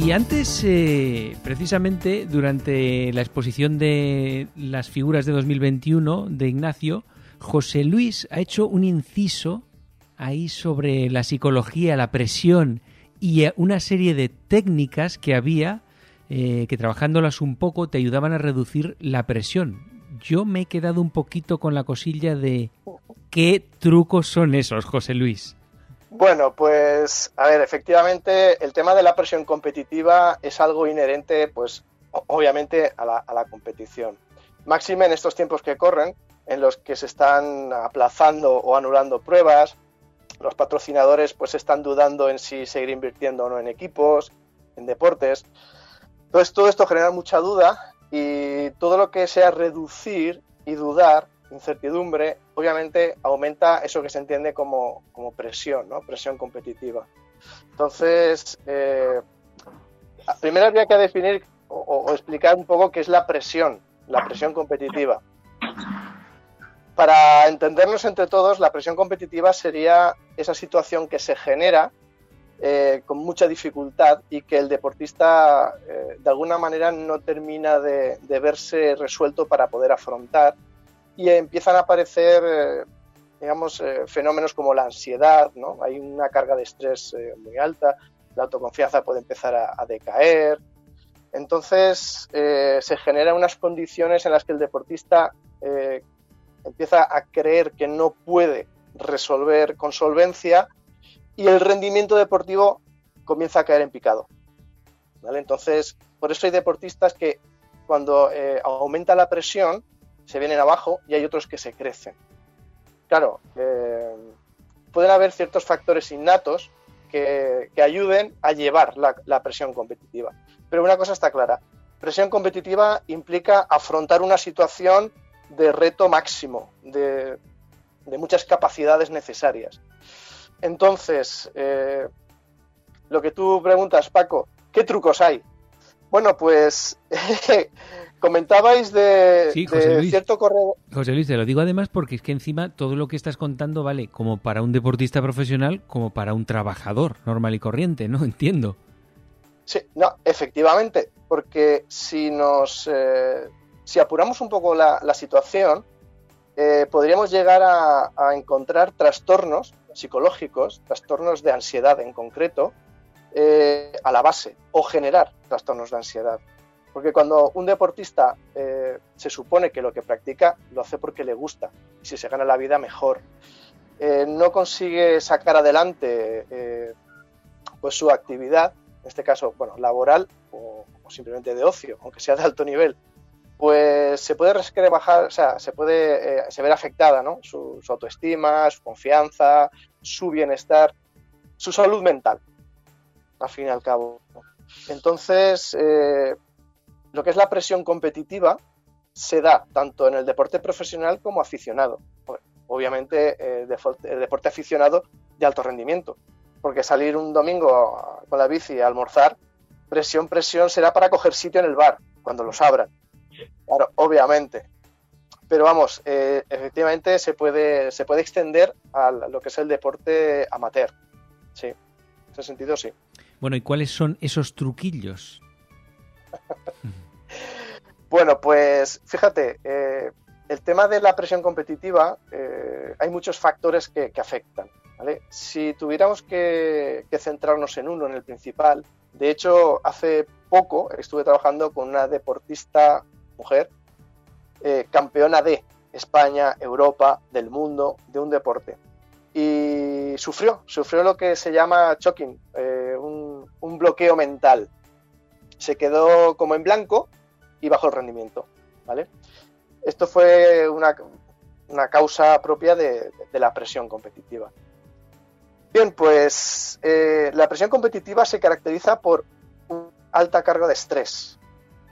Y antes, eh, precisamente, durante la exposición de las figuras de 2021 de Ignacio, José Luis ha hecho un inciso ahí sobre la psicología, la presión y eh, una serie de técnicas que había eh, que trabajándolas un poco te ayudaban a reducir la presión yo me he quedado un poquito con la cosilla de qué trucos son esos, José Luis. Bueno, pues a ver, efectivamente el tema de la presión competitiva es algo inherente, pues obviamente a la, competición. Máxime en estos tiempos que corren, en los que se están aplazando o anulando pruebas, los patrocinadores pues están dudando en si seguir invirtiendo o no en equipos, en deportes. Entonces todo esto genera mucha duda y todo lo que sea reducir y dudar, incertidumbre, obviamente aumenta eso que se entiende como, presión, ¿no? Presión competitiva. Entonces, eh, primero habría que definir o, explicar un poco qué es la presión, la presión competitiva. Para entendernos entre todos, la presión competitiva sería esa situación que se genera eh, con mucha dificultad y que el deportista eh, de alguna manera no termina de, verse resuelto para poder afrontar y empiezan a aparecer eh, digamos, eh, fenómenos como la ansiedad, ¿no? Hay una carga de estrés eh, muy alta, la autoconfianza puede empezar a, decaer. Entonces, eh, se generan unas condiciones en las que el deportista empieza a creer que no puede resolver con solvencia y el rendimiento deportivo comienza a caer en picado. ¿vale? Entonces, por eso hay deportistas que cuando aumenta la presión se vienen abajo y hay otros que se crecen claro, eh, pueden haber ciertos factores innatos que, ayuden a llevar la, presión competitiva. Pero una cosa está clara, presión competitiva implica afrontar una situación de reto máximo, de, muchas capacidades necesarias. Entonces, eh, lo que tú preguntas, Paco, ¿qué trucos hay? Bueno, pues Comentabais de, cierto correo. José Luis, te lo digo además porque es que encima todo lo que estás contando vale como para un deportista profesional como para un trabajador normal y corriente, ¿no? Entiendo. Sí, no, efectivamente, porque si nos. Eh, si apuramos un poco la, situación, eh, podríamos llegar a, encontrar trastornos psicológicos, trastornos de ansiedad en concreto, eh, a la base, o generar trastornos de ansiedad. Porque cuando un deportista eh, se supone que lo que practica lo hace porque le gusta, y si se gana la vida, mejor. Eh, no consigue sacar adelante eh, pues su actividad, en este caso, bueno, laboral o, simplemente de ocio, aunque sea de alto nivel, pues se puede bajar, o sea, se puede se ver afectada, ¿no? Su, su, autoestima, su confianza, su bienestar, su salud mental, al fin y al cabo. Entonces, lo que es la presión competitiva se da tanto en el deporte profesional como aficionado. Obviamente eh, el deporte aficionado de alto rendimiento, porque salir un domingo con la bici a almorzar, presión, presión será para coger sitio en el bar, cuando los abran. Claro, obviamente. Pero vamos, eh, efectivamente se puede, se puede extender a lo que es el deporte amateur. Sí, en ese sentido sí. Bueno, ¿y cuáles son esos truquillos bueno, pues fíjate, eh, el tema de la presión competitiva, eh, hay muchos factores que, afectan. Si tuviéramos que, centrarnos en uno, en el principal, de hecho, hace poco estuve trabajando con una deportista mujer, eh, campeona de España, Europa, del mundo, de un deporte. Y sufrió, sufrió lo que se llama choking, un bloqueo mental se quedó como en blanco y bajó el rendimiento. ¿vale? Esto fue una, causa propia de, la presión competitiva. Bien, pues eh, la presión competitiva se caracteriza por una alta carga de estrés.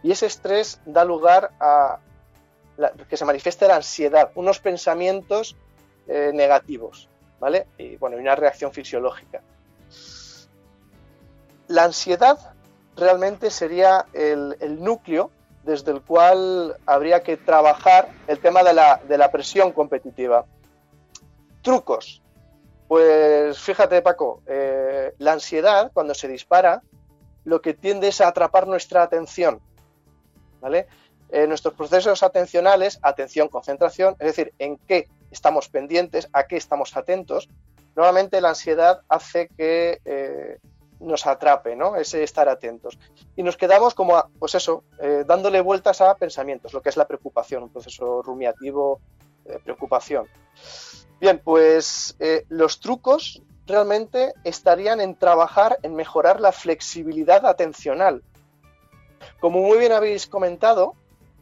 Y ese estrés da lugar a que se manifieste la ansiedad, unos pensamientos eh, negativos, ¿vale? Y bueno, una reacción fisiológica. La ansiedad realmente sería el, núcleo desde el cual habría que trabajar el tema de la, presión competitiva. Trucos. Pues fíjate, Paco, eh, la ansiedad, cuando se dispara, lo que tiende es a atrapar nuestra atención. ¿Vale? Eh, nuestros procesos atencionales, atención, concentración, es decir, en qué estamos pendientes, a qué estamos atentos, normalmente la ansiedad hace que eh, nos atrape, ¿no? Ese estar atentos. Y nos quedamos como, pues eso, eh, dándole vueltas a pensamientos, lo que es la preocupación, un proceso rumiativo, de preocupación. Bien, pues eh, los trucos realmente estarían en trabajar en mejorar la flexibilidad atencional. Como muy bien habéis comentado,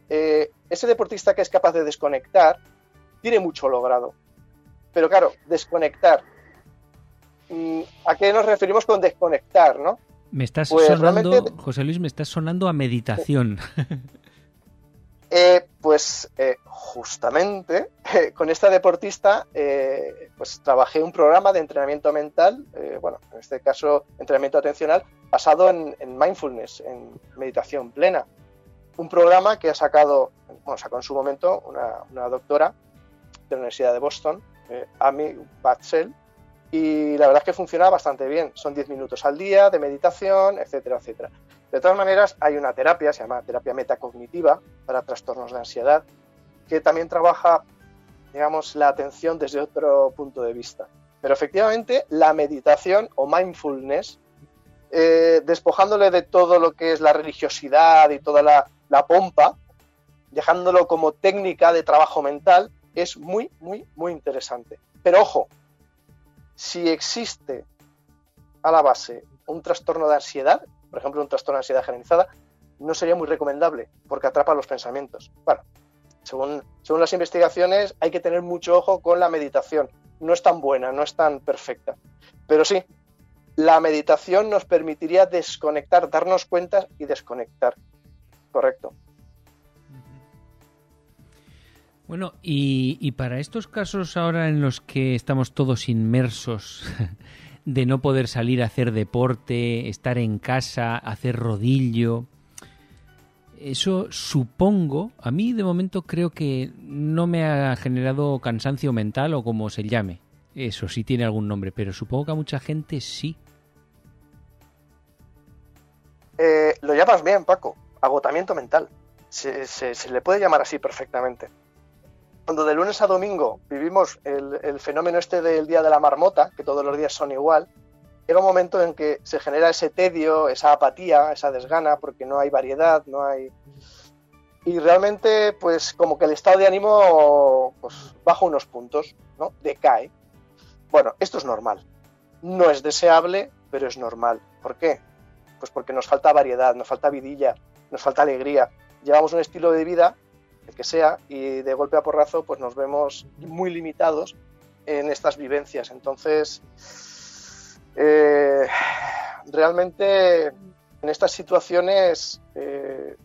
eh, ese deportista que es capaz de desconectar tiene mucho logrado. Pero claro, desconectar ¿A qué nos referimos con desconectar, no? Me estás pues sonando, José Luis, me estás sonando a meditación. Eh, pues eh, justamente con esta deportista eh, pues trabajé un programa de entrenamiento mental, bueno, en este caso entrenamiento atencional, basado en, mindfulness, en meditación plena. Un programa que ha sacado, bueno, sacó en su momento una, una doctora de la Universidad de Boston, Amy Batzel, y la verdad es que funciona bastante bien. Son 10 minutos al día de meditación, etcétera, etcétera. De todas maneras, hay una terapia, se llama terapia metacognitiva para trastornos de ansiedad, que también trabaja digamos, la atención desde otro punto de vista. Pero efectivamente, la meditación o mindfulness, eh, despojándole de todo lo que es la religiosidad y toda la, la pompa, dejándolo como técnica de trabajo mental, es muy, muy, muy interesante. Pero ojo, si existe a la base un trastorno de ansiedad, por ejemplo, un trastorno de ansiedad generalizada, no sería muy recomendable porque atrapa los pensamientos. Bueno, según, según las investigaciones, hay que tener mucho ojo con la meditación. No es tan buena, no es tan perfecta. Pero sí, la meditación nos permitiría desconectar, darnos cuenta y desconectar. Correcto. Bueno, y, para estos casos ahora en los que estamos todos inmersos de no poder salir a hacer deporte, estar en casa, hacer rodillo, eso supongo, a mí de momento creo que no me ha generado cansancio mental o como se llame. Eso sí tiene algún nombre, pero supongo que a mucha gente sí. Eh, lo llamas bien, Paco. Agotamiento mental. Se, se le puede llamar así perfectamente cuando de lunes a domingo vivimos el, el, fenómeno este del día de la marmota, que todos los días son igual, llega un momento en que se genera ese tedio, esa apatía, esa desgana, porque no hay variedad, no hay... Y realmente, pues como que el estado de ánimo pues, baja unos puntos, ¿no? Decae. Bueno, esto es normal. No es deseable, pero es normal. ¿Por qué? Pues porque nos falta variedad, nos falta vidilla, nos falta alegría. Llevamos un estilo de vida el que sea, y de golpe a porrazo pues nos vemos muy limitados en estas vivencias. Entonces, eh, realmente en estas situaciones, eh,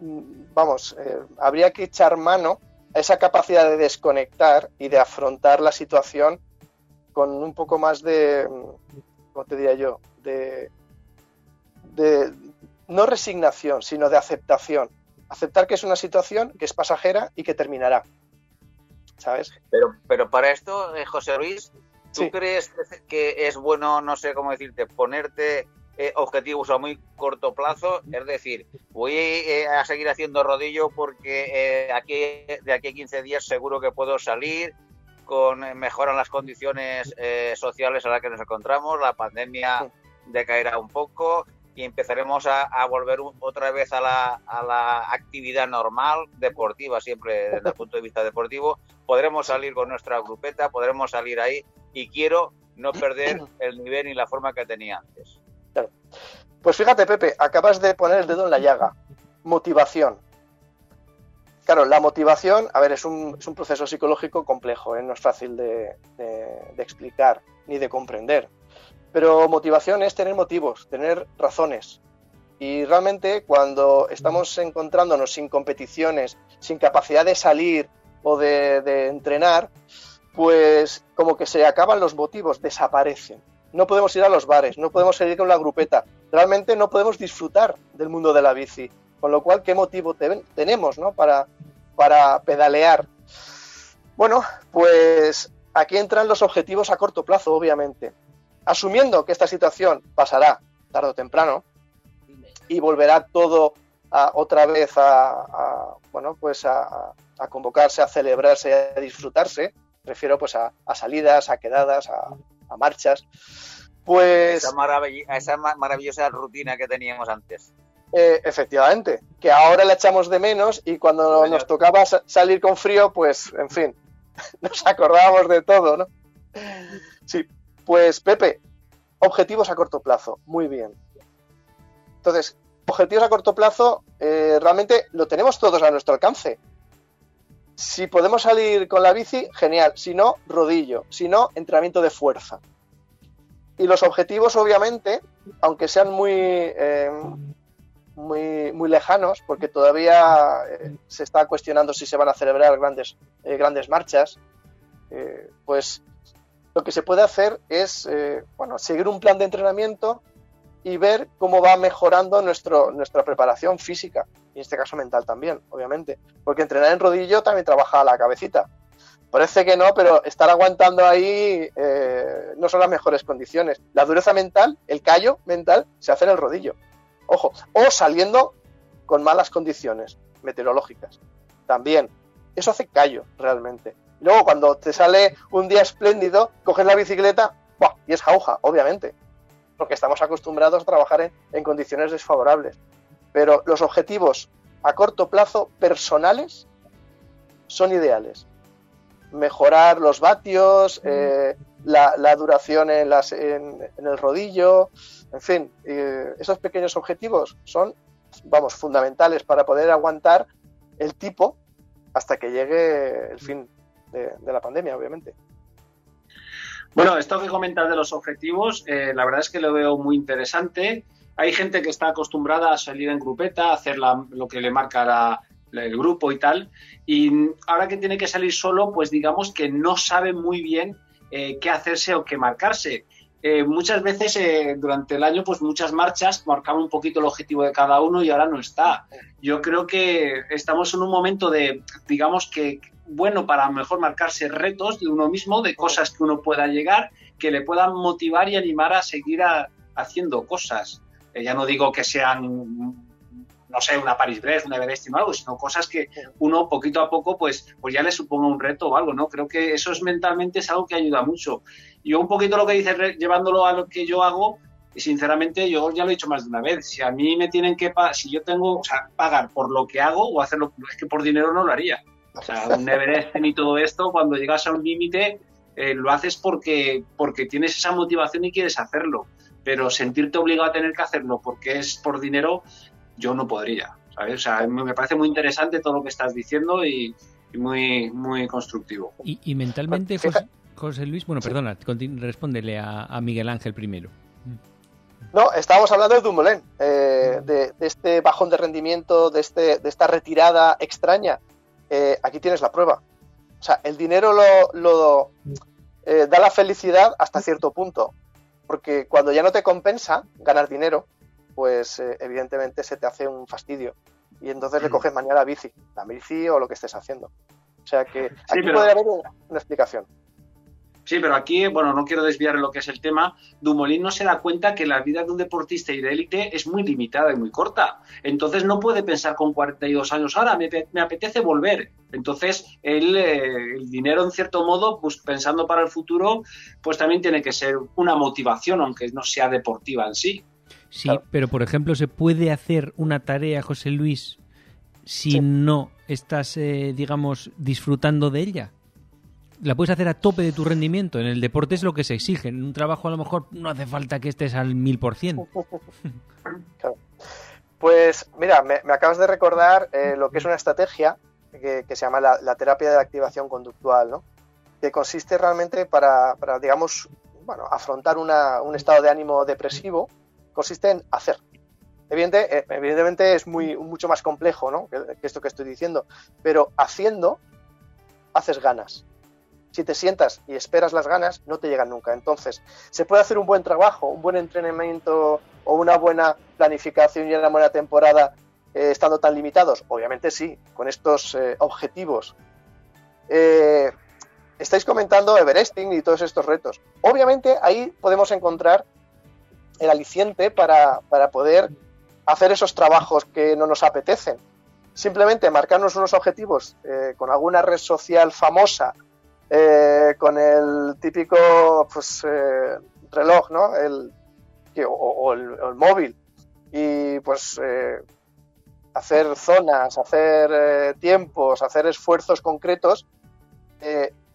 vamos, eh, habría que echar mano a esa capacidad de desconectar y de afrontar la situación con un poco más de, ¿cómo te diría yo? De, de no resignación, sino de aceptación aceptar que es una situación que es pasajera y que terminará. ¿Sabes? Pero, pero para esto, eh, José Luis, ¿tú sí. crees que es bueno, no sé cómo decirte, ponerte eh, objetivos a muy corto plazo? Es decir, voy eh, a seguir haciendo rodillo porque eh, aquí, de aquí a 15 días seguro que puedo salir, con mejoran las condiciones sociales a las que nos encontramos, la pandemia decaerá un poco, y empezaremos a, volver otra vez a la, a la, actividad normal, deportiva, siempre desde el punto de vista deportivo. Podremos salir con nuestra grupeta, podremos salir ahí y quiero no perder el nivel ni la forma que tenía antes. Claro. Pues fíjate, Pepe, acabas de poner el dedo en la llaga. Motivación. Claro, la motivación, a ver, es un, es un proceso psicológico complejo, ¿eh? no es fácil de explicar ni de comprender. Pero motivación es tener motivos, tener razones. Y realmente cuando estamos encontrándonos sin competiciones, sin capacidad de salir o de, entrenar, pues como que se acaban los motivos, desaparecen. No podemos ir a los bares, no podemos seguir con la grupeta, realmente no podemos disfrutar del mundo de la bici. Con lo cual, ¿qué motivo te tenemos ¿no? para, para pedalear? Bueno, pues aquí entran los objetivos a corto plazo, obviamente asumiendo que esta situación pasará tarde o temprano y volverá todo a, otra vez a, a bueno pues a, a, convocarse, a celebrarse, a disfrutarse, refiero pues a, salidas, a quedadas, a, marchas, pues esa, marav esa maravillosa rutina que teníamos antes. Eh, efectivamente, que ahora la echamos de menos y cuando nos tocaba salir con frío, pues en fin, nos acordábamos de todo, ¿no? Sí, pues Pepe, objetivos a corto plazo, muy bien. Entonces, objetivos a corto plazo eh, realmente lo tenemos todos a nuestro alcance. Si podemos salir con la bici, genial. Si no, rodillo. Si no, entrenamiento de fuerza. Y los objetivos, obviamente, aunque sean muy, eh, muy, muy, lejanos, porque todavía eh, se está cuestionando si se van a celebrar grandes, grandes marchas, pues lo que se puede hacer es eh, bueno, seguir un plan de entrenamiento y ver cómo va mejorando nuestro, nuestra preparación física, y en este caso mental también, obviamente, porque entrenar en rodillo también trabaja la cabecita. Parece que no, pero estar aguantando ahí eh, no son las mejores condiciones. La dureza mental, el callo mental, se hace en el rodillo. Ojo, o saliendo con malas condiciones meteorológicas. También. Eso hace callo, realmente. Luego cuando te sale un día espléndido, coges la bicicleta y es jauja, obviamente, porque estamos acostumbrados a trabajar en, condiciones desfavorables. Pero los objetivos a corto plazo personales son ideales. Mejorar los vatios, eh, la, duración en, las, en, el rodillo, en fin, eh, esos pequeños objetivos son, vamos, fundamentales para poder aguantar el tipo hasta que llegue el fin de, la pandemia, obviamente. Bueno, esto que comentas de los objetivos, eh, la verdad es que lo veo muy interesante. Hay gente que está acostumbrada a salir en grupeta, a hacer lo que le marca el grupo y tal, y ahora que tiene que salir solo, pues digamos que no sabe muy bien eh, qué hacerse o qué marcarse. Eh, muchas veces durante el año, pues muchas marchas marcaban un poquito el objetivo de cada uno y ahora no está. Yo creo que estamos en un momento de, digamos que bueno para mejor marcarse retos de uno mismo, de cosas que uno pueda llegar, que le puedan motivar y animar a seguir haciendo cosas. Eh, ya no digo que sean no sé, una Paris-Brest, una Everest o algo, sino cosas que uno poquito a poco pues, pues ya le suponga un reto o algo, ¿no? Creo que eso es mentalmente es algo que ayuda mucho. Yo un poquito lo que dices, llevándolo a lo que yo hago, y sinceramente yo ya lo he dicho más de una vez, si a mí me tienen que, si yo tengo, o sea, pagar por lo que hago o hacerlo, es que por dinero no lo haría. O sea, un Everest y todo esto, cuando llegas a un límite, eh, lo haces porque, porque tienes esa motivación y quieres hacerlo. Pero sentirte obligado a tener que hacerlo porque es por dinero, yo no podría. ¿sabes? O sea, me parece muy interesante todo lo que estás diciendo y, muy, muy constructivo. Y, mentalmente, José, Luis, bueno, perdona, respóndele a, Miguel Ángel primero. No, estábamos hablando de Dumoulin, eh, de, de, este bajón de rendimiento, de, este, de esta retirada extraña eh, aquí tienes la prueba. O sea, el dinero lo, eh, da la felicidad hasta cierto punto, porque cuando ya no te compensa ganar dinero, pues eh, evidentemente se te hace un fastidio y entonces le coges mañana la bici, la bici o lo que estés haciendo. O sea que aquí puede haber una explicación. Sí, pero aquí, bueno, no quiero desviar lo que es el tema. Dumoulin no se da cuenta que la vida de un deportista y de élite es muy limitada y muy corta. Entonces no puede pensar con 42 años, ahora me, apetece volver. Entonces, él, eh, el dinero, en cierto modo, pues pensando para el futuro, pues también tiene que ser una motivación, aunque no sea deportiva en sí. Sí, pero por ejemplo, ¿se puede hacer una tarea, José Luis, si no estás, eh, digamos, disfrutando de ella? La puedes hacer a tope de tu rendimiento. En el deporte es lo que se exige. En un trabajo a lo mejor no hace falta que estés al mil por cien. Pues mira, me, acabas de recordar eh, lo que es una estrategia que, se llama la, terapia de activación conductual, ¿no? que consiste realmente para, digamos, bueno, afrontar un estado de ánimo depresivo, consiste en hacer. Eh, evidentemente es muy, mucho más complejo ¿no? que esto que estoy diciendo, pero haciendo haces ganas si te sientas y esperas las ganas, no te llegan nunca. Entonces, ¿se puede hacer un buen trabajo, un buen entrenamiento o una buena planificación y una buena temporada eh, estando tan limitados? Obviamente sí, con estos eh, objetivos. Eh, estáis comentando Everesting y todos estos retos. Obviamente ahí podemos encontrar el aliciente para, para poder hacer esos trabajos que no nos apetecen. Simplemente marcarnos unos objetivos con alguna red social famosa eh, con el típico pues, eh, reloj, ¿no? El, o, el, móvil. Y pues eh, hacer zonas, hacer tiempos, hacer esfuerzos concretos,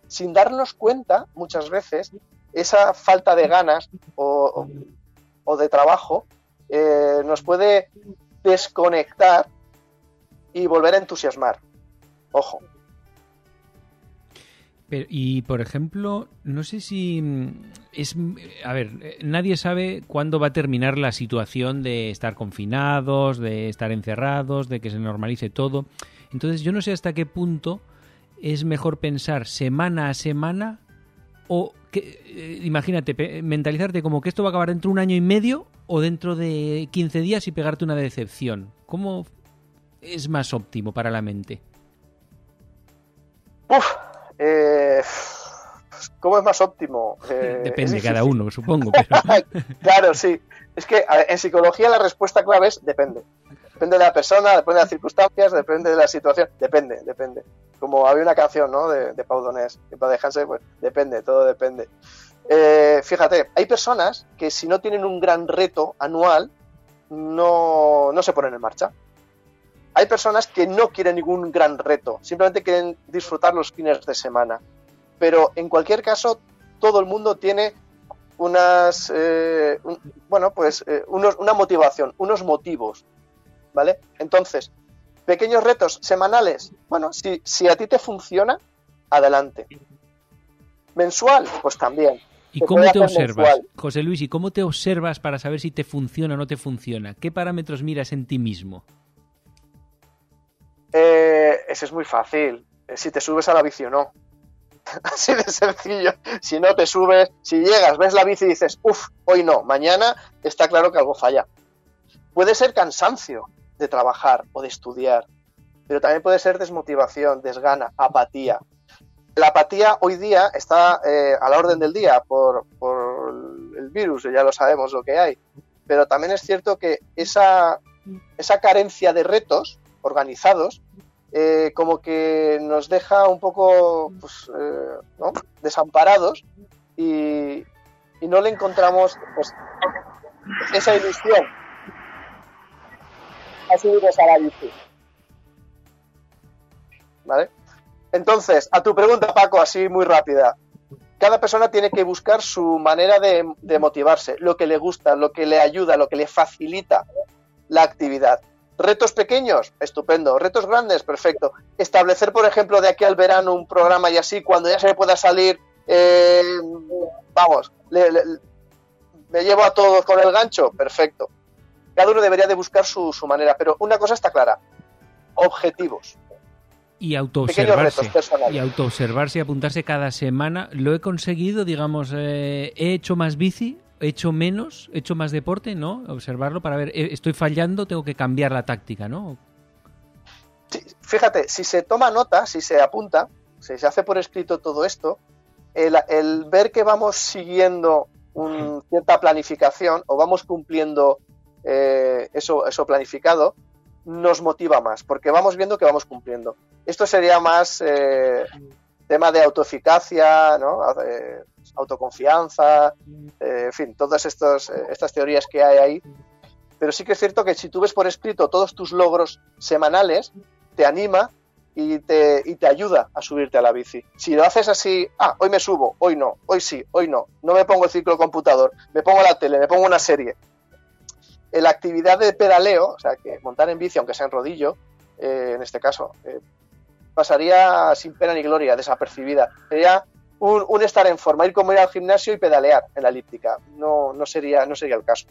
sin darnos cuenta muchas veces, esa falta de ganas o, o de trabajo nos puede desconectar y volver a entusiasmar. Ojo, y por ejemplo, no sé si mm, es. A ver, eh, nadie sabe cuándo va a terminar la situación de estar confinados, de estar encerrados, de que se normalice todo. Entonces, yo no sé hasta qué punto es mejor pensar semana a semana o que, eh, imagínate, mentalizarte como que esto va a acabar dentro de un año y medio o dentro de 15 días y pegarte una decepción. ¿Cómo es más óptimo para la mente? Uf, eh, ¿Cómo es más óptimo? Eh, Depende es cada uno, supongo. Pero... claro, sí. Es que en psicología la respuesta clave es depende. Depende de la persona, depende de las circunstancias, depende de la situación. Depende, depende. Como había una canción, ¿no? De, de Pau Donés, y para dejarse, pues depende, todo depende. Eh, fíjate, hay personas que si no tienen un gran reto anual, no, no se ponen en marcha. Hay personas que no quieren ningún gran reto, simplemente quieren disfrutar los fines de semana. Pero en cualquier caso, todo el mundo tiene unas, eh, un- bueno, pues eh, unos, una motivación, unos motivos, ¿vale? Entonces, pequeños retos semanales, bueno, si, si a ti te funciona, adelante. Mensual, pues también. ¿Y cómo te observas, mensual. José Luis? ¿Y cómo te observas para saber si te funciona o no te funciona? ¿Qué parámetros miras en ti mismo? Eh, ese es muy fácil. Eh, Si te subes a la bici o no. Así de sencillo. Si no te subes, si llegas, ves la bici y dices, uff, hoy no, mañana está claro que algo falla. Puede ser cansancio de trabajar o de estudiar, pero también puede ser desmotivación, desgana, apatía. La apatía hoy día está eh, a la orden del día por, por el virus, ya lo sabemos lo que hay. Pero también es cierto que esa, esa carencia de retos organizados eh, como que nos deja un poco pues, eh, desamparados y, no le encontramos pues, esa ilusión a la. ¿Vale? Entonces, a tu pregunta, Paco, así muy rápida. Cada persona tiene que buscar su manera de motivarse, lo que le gusta, lo que le ayuda, lo que le facilita la actividad. Retos pequeños, estupendo. Retos grandes, perfecto. Establecer, por ejemplo, de aquí al verano un programa y así, cuando ya se me pueda salir, eh, vamos, le- le- me llevo a todos con el gancho, perfecto. Cada uno debería de buscar su, su manera, pero una cosa está clara, objetivos. Y Pequeños autoobservarse. retos personales. Y autoobservarse y apuntarse cada semana. Lo he conseguido, digamos, eh, he hecho más bici, hecho menos, he hecho más deporte, ¿no? Observarlo para ver, eh, estoy fallando, tengo que cambiar la táctica, ¿no? Sí, fíjate, si se toma nota, si se apunta, si se hace por escrito todo esto, el, el ver que vamos siguiendo un- cierta planificación o vamos cumpliendo eh, eso, eso planificado, nos motiva más, porque vamos viendo que vamos cumpliendo. Esto sería más eh, tema de autoeficacia, ¿no? Autoconfianza, eh, en fin, todas estos, eh, estas teorías que hay ahí. Pero sí que es cierto que si tú ves por escrito todos tus logros semanales, te anima y te, y te ayuda a subirte a la bici. Si lo haces así, ah, hoy me subo, hoy no, hoy sí, hoy no, no me pongo el ciclo computador, me pongo la tele, me pongo una serie. La actividad de pedaleo, o sea, que montar en bici, aunque sea en rodillo, eh, en este caso, pasaría sin pena ni gloria, desapercibida. Sería un, un estar en forma, ir como ir al gimnasio y pedalear en la elíptica. No, no, sería, no sería el caso.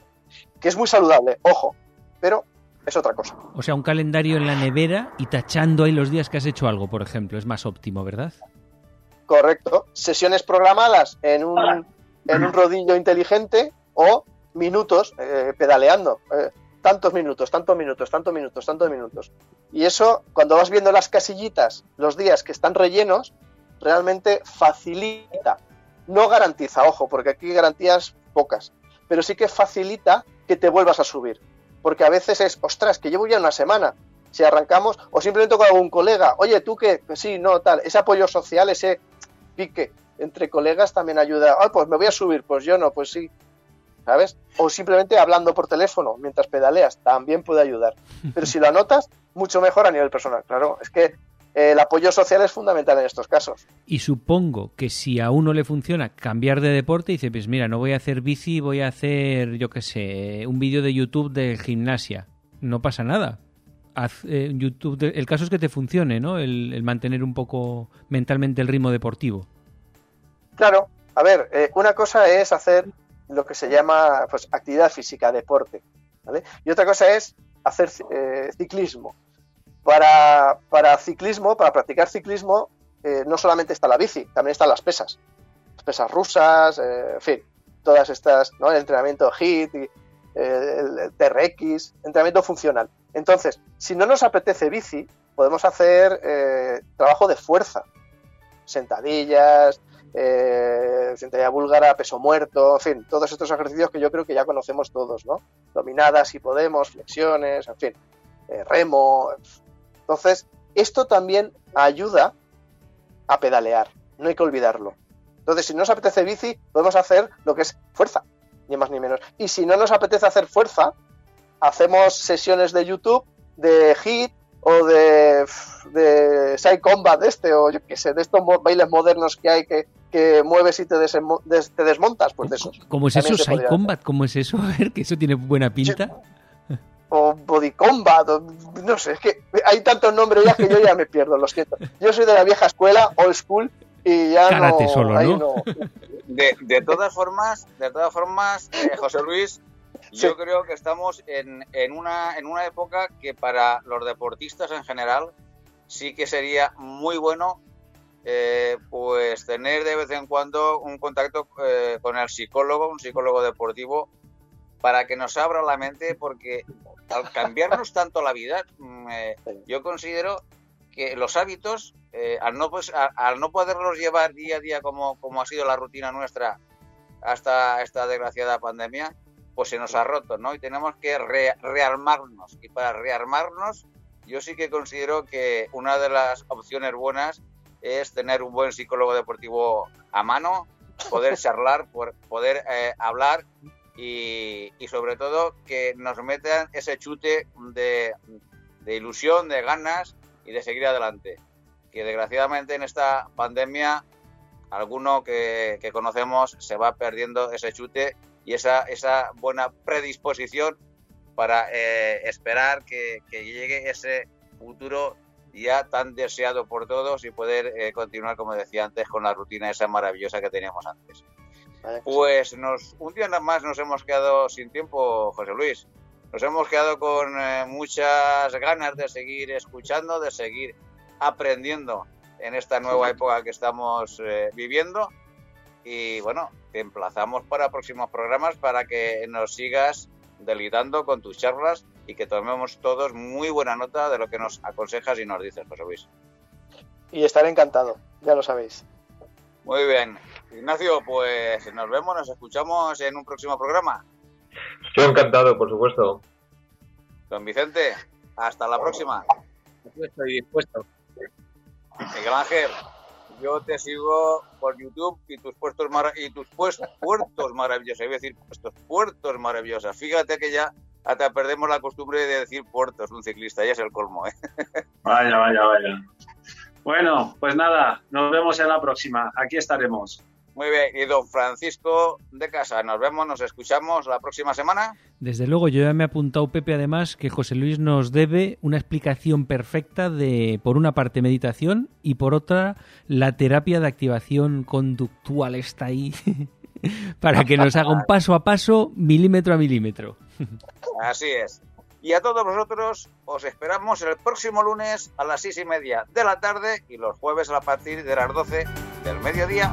Que es muy saludable, ojo, pero es otra cosa. O sea, un calendario en la nevera y tachando ahí los días que has hecho algo, por ejemplo, es más óptimo, ¿verdad? Correcto. Sesiones programadas en un, en un rodillo inteligente o minutos eh, pedaleando. Eh, tantos minutos, tantos minutos, tantos minutos, tantos minutos. Y eso, cuando vas viendo las casillitas, los días que están rellenos, realmente facilita. No garantiza, ojo, porque aquí garantías pocas, pero sí que facilita que te vuelvas a subir. Porque a veces es, ostras, que llevo ya una semana. Si arrancamos, o simplemente con algún colega, oye, tú qué, pues sí, no, tal, ese apoyo social, ese pique entre colegas también ayuda. Ah, pues me voy a subir, pues yo no, pues sí. ¿Sabes? O simplemente hablando por teléfono mientras pedaleas, también puede ayudar. Pero si lo anotas, mucho mejor a nivel personal. Claro, es que eh, el apoyo social es fundamental en estos casos. Y supongo que si a uno le funciona cambiar de deporte, dice, pues mira, no voy a hacer bici, voy a hacer, yo qué sé, un vídeo de YouTube de gimnasia. No pasa nada. Haz eh, YouTube. el caso es que te funcione, ¿no? El, el mantener un poco mentalmente el ritmo deportivo. Claro, a ver, eh, una cosa es hacer lo que se llama pues, actividad física, deporte, ¿vale? Y otra cosa es hacer eh, ciclismo. Para, para ciclismo, para practicar ciclismo, eh, no solamente está la bici, también están las pesas. Las pesas rusas, eh, en fin, todas estas, ¿no? El entrenamiento HIIT, y, eh, el, el TRX, entrenamiento funcional. Entonces, si no nos apetece bici, podemos hacer trabajo de fuerza, sentadillas, eh, búlgara, peso muerto, en fin, todos estos ejercicios que yo creo que ya conocemos todos, ¿no? Dominadas si podemos, flexiones, en fin, eh, remo. Entonces, esto también ayuda a pedalear, no hay que olvidarlo. Entonces, si no nos apetece bici, podemos hacer lo que es fuerza, ni más ni menos. Y si no nos apetece hacer fuerza, hacemos sesiones de YouTube de hit o de, de side combat de este, o yo qué sé, de estos bailes modernos que hay que, que mueves y te, te desmontas, pues de esos. ¿Cómo es eso, side combat? ¿Cómo es eso? A ver, que eso tiene buena pinta. o body combat, no sé, es que hay tantos nombres ya que yo ya me pierdo, lo siento. Yo soy de la vieja escuela, old school, y ya no, solo, ¿no? De, de, todas formas, de todas formas, eh, José Luis, yo creo que estamos en, en, una, en una época que para los deportistas en general sí que sería muy bueno eh, pues tener de vez en cuando un contacto eh, con el psicólogo, un psicólogo deportivo, para que nos abra la mente, porque al cambiarnos tanto la vida, mm, eh, yo considero que los hábitos, al, no, pues, al no poderlos llevar día a día como, como ha sido la rutina nuestra hasta esta desgraciada pandemia, pues se nos ha roto, ¿no? Y tenemos que rearmarnos. Y para rearmarnos, yo sí que considero que una de las opciones buenas es tener un buen psicólogo deportivo a mano, poder charlar, poder eh, hablar y, sobre todo que nos metan ese chute de, ilusión, de ganas y de seguir adelante. Que desgraciadamente en esta pandemia alguno que, que conocemos se va perdiendo ese chute y esa, esa buena predisposición para eh, esperar que, llegue ese futuro ya tan deseado por todos y poder eh, continuar, como decía antes, con la rutina esa maravillosa que teníamos antes. Pues nos, un día nada más nos hemos quedado sin tiempo, José Luis. Nos hemos quedado con eh, muchas ganas de seguir escuchando, de seguir aprendiendo en esta nueva época que estamos viviendo y bueno, te emplazamos para próximos programas para que nos sigas delitando con tus charlas y que tomemos todos muy buena nota de lo que nos aconsejas y nos dices, José Luis. Y estaré encantado, ya lo sabéis. Muy bien. Ignacio, pues nos vemos, nos escuchamos en un próximo programa. Estoy encantado, por supuesto. Don Vicente, hasta la próxima. Estoy dispuesto. Miguel Ángel, yo te sigo por YouTube y tus puertos y tus puertos maravillosos, iba a decir puertos maravillosos. Fíjate que ya hasta perdemos la costumbre de decir puertos un ciclista, ya es el colmo, ¿eh? Vaya, vaya, vaya. Bueno, pues nada, nos vemos en la próxima. Aquí estaremos. Muy bien, y don Francisco de Casa, nos vemos, nos escuchamos la próxima semana. Desde luego, yo ya me he apuntado, Pepe, además, que José Luis nos debe una explicación perfecta de, por una parte, meditación y por otra, la terapia de activación conductual está ahí, para que nos haga un paso a paso, milímetro a milímetro. Así es. Y a todos vosotros os esperamos el próximo lunes a las seis y media de la tarde y los jueves a partir de las doce del mediodía